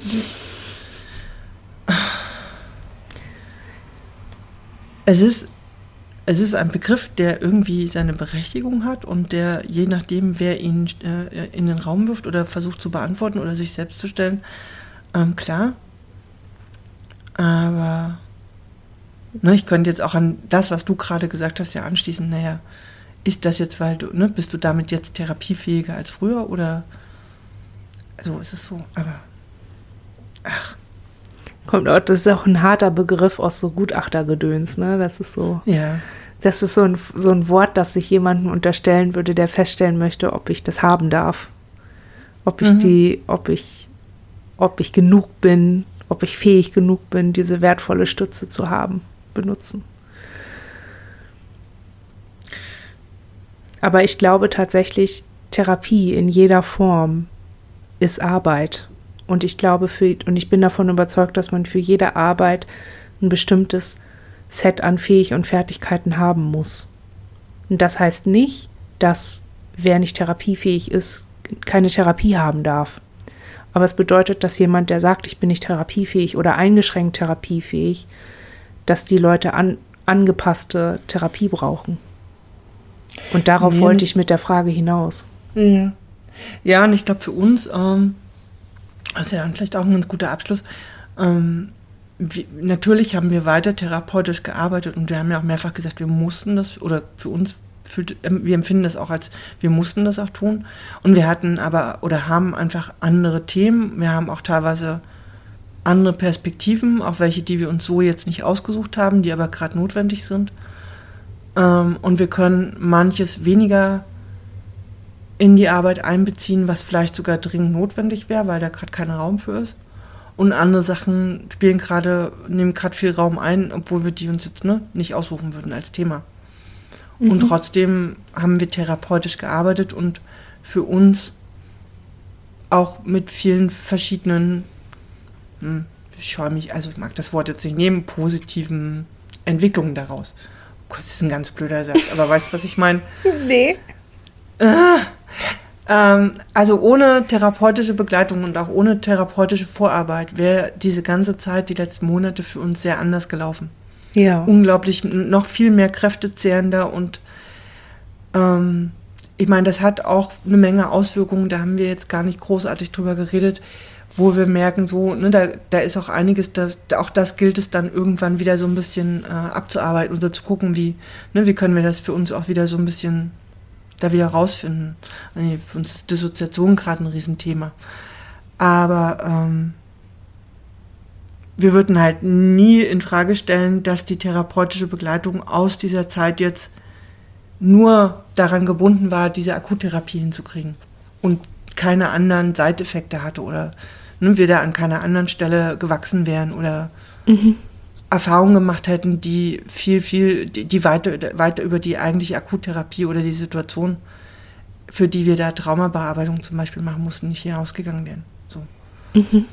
Es ist, es ist ein Begriff, der irgendwie seine Berechtigung hat und der, je nachdem, wer ihn äh, in den Raum wirft oder versucht zu beantworten oder sich selbst zu stellen, ähm, klar. Aber Ne, ich könnte jetzt auch an das, was du gerade gesagt hast, ja anschließen. Naja, ist das jetzt, weil du, ne, bist du damit jetzt therapiefähiger als früher oder so ist es so, aber ach. Kommt auch, das ist auch ein harter Begriff aus so Gutachtergedöns, ne? Das ist so. Ja. Das ist so ein, so ein Wort, das sich jemandem unterstellen würde, der feststellen möchte, ob ich das haben darf. Ob ich mhm. die, ob ich, ob ich genug bin, ob ich fähig genug bin, diese wertvolle Stütze zu haben benutzen. Aber ich glaube tatsächlich, Therapie in jeder Form ist Arbeit. Und ich glaube, für, und ich bin davon überzeugt, dass man für jede Arbeit ein bestimmtes Set an Fähig und Fertigkeiten haben muss. Und das heißt nicht, dass wer nicht therapiefähig ist, keine Therapie haben darf. Aber es bedeutet, dass jemand, der sagt, ich bin nicht therapiefähig oder eingeschränkt therapiefähig, dass die Leute an, angepasste Therapie brauchen. Und darauf nee, wollte ich mit der Frage hinaus. Ja, ja und ich glaube für uns, ähm, das ist ja dann vielleicht auch ein ganz guter Abschluss, ähm, wie, natürlich haben wir weiter therapeutisch gearbeitet und wir haben ja auch mehrfach gesagt, wir mussten das, oder für uns fühlt, ähm, wir empfinden das auch als, wir mussten das auch tun. Und wir hatten aber, oder haben einfach andere Themen. Wir haben auch teilweise andere Perspektiven, auch welche, die wir uns so jetzt nicht ausgesucht haben, die aber gerade notwendig sind. Ähm, und wir können manches weniger in die Arbeit einbeziehen, was vielleicht sogar dringend notwendig wäre, weil da gerade kein Raum für ist. Und andere Sachen spielen gerade, nehmen gerade viel Raum ein, obwohl wir die uns jetzt ne, nicht aussuchen würden als Thema. Mhm. Und trotzdem haben wir therapeutisch gearbeitet und für uns auch mit vielen verschiedenen hm, ich scheue mich, also ich mag das Wort jetzt nicht nehmen, positiven Entwicklungen daraus. Oh Gott, das ist ein ganz blöder Satz, aber weißt du, was ich meine? Nee. Ähm, also ohne therapeutische Begleitung und auch ohne therapeutische Vorarbeit wäre diese ganze Zeit, die letzten Monate für uns sehr anders gelaufen. Ja. Unglaublich, noch viel mehr kräftezehrender und ähm, ich meine, das hat auch eine Menge Auswirkungen, da haben wir jetzt gar nicht großartig drüber geredet, wo wir merken, so, ne, da, da ist auch einiges, da, auch das gilt es dann irgendwann wieder so ein bisschen äh, abzuarbeiten oder zu gucken, wie, ne, wie können wir das für uns auch wieder so ein bisschen da wieder rausfinden. Also für uns ist Dissoziation gerade ein Riesenthema. Aber ähm, wir würden halt nie in Frage stellen, dass die therapeutische Begleitung aus dieser Zeit jetzt nur daran gebunden war, diese Akuttherapie hinzukriegen und keine anderen Seiteffekte hatte oder ne, wir da an keiner anderen Stelle gewachsen wären oder mhm. Erfahrungen gemacht hätten, die viel, viel, die, die weiter, weiter über die eigentliche Akuttherapie oder die Situation, für die wir da Traumabearbeitung zum Beispiel machen mussten, nicht hinausgegangen wären. So. Mhm.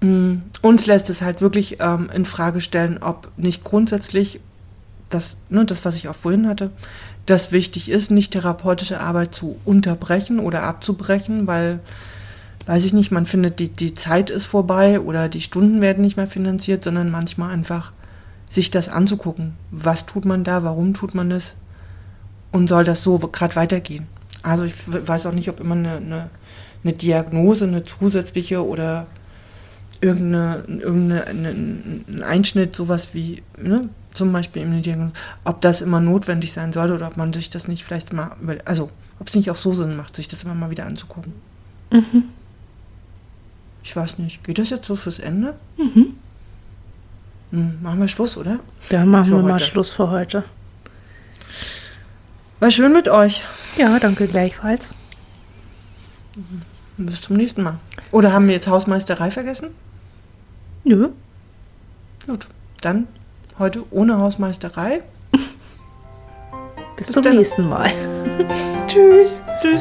Mm, uns lässt es halt wirklich ähm, in Frage stellen, ob nicht grundsätzlich das, ne, das, was ich auch vorhin hatte, das wichtig ist, nicht therapeutische Arbeit zu unterbrechen oder abzubrechen, weil, weiß ich nicht, man findet, die, die Zeit ist vorbei oder die Stunden werden nicht mehr finanziert, sondern manchmal einfach sich das anzugucken. Was tut man da, warum tut man das und soll das so gerade weitergehen? Also ich weiß auch nicht, ob immer eine, eine, eine Diagnose, eine zusätzliche oder irgendeine, irgendeine ein Einschnitt, sowas wie, ne, zum Beispiel in Diagnose, ob das immer notwendig sein sollte oder ob man sich das nicht vielleicht mal, also ob es nicht auch so Sinn macht, sich das immer mal wieder anzugucken. Mhm. Ich weiß nicht, geht das jetzt so fürs Ende? Mhm. Hm, machen wir Schluss, oder? Ja, machen für wir heute. mal Schluss für heute. War schön mit euch. Ja, danke gleichfalls. Bis zum nächsten Mal. Oder haben wir jetzt Hausmeisterei vergessen? Nö. Gut, dann heute ohne Hausmeisterei. Bis zum nächsten Mal. Tschüss. Tschüss.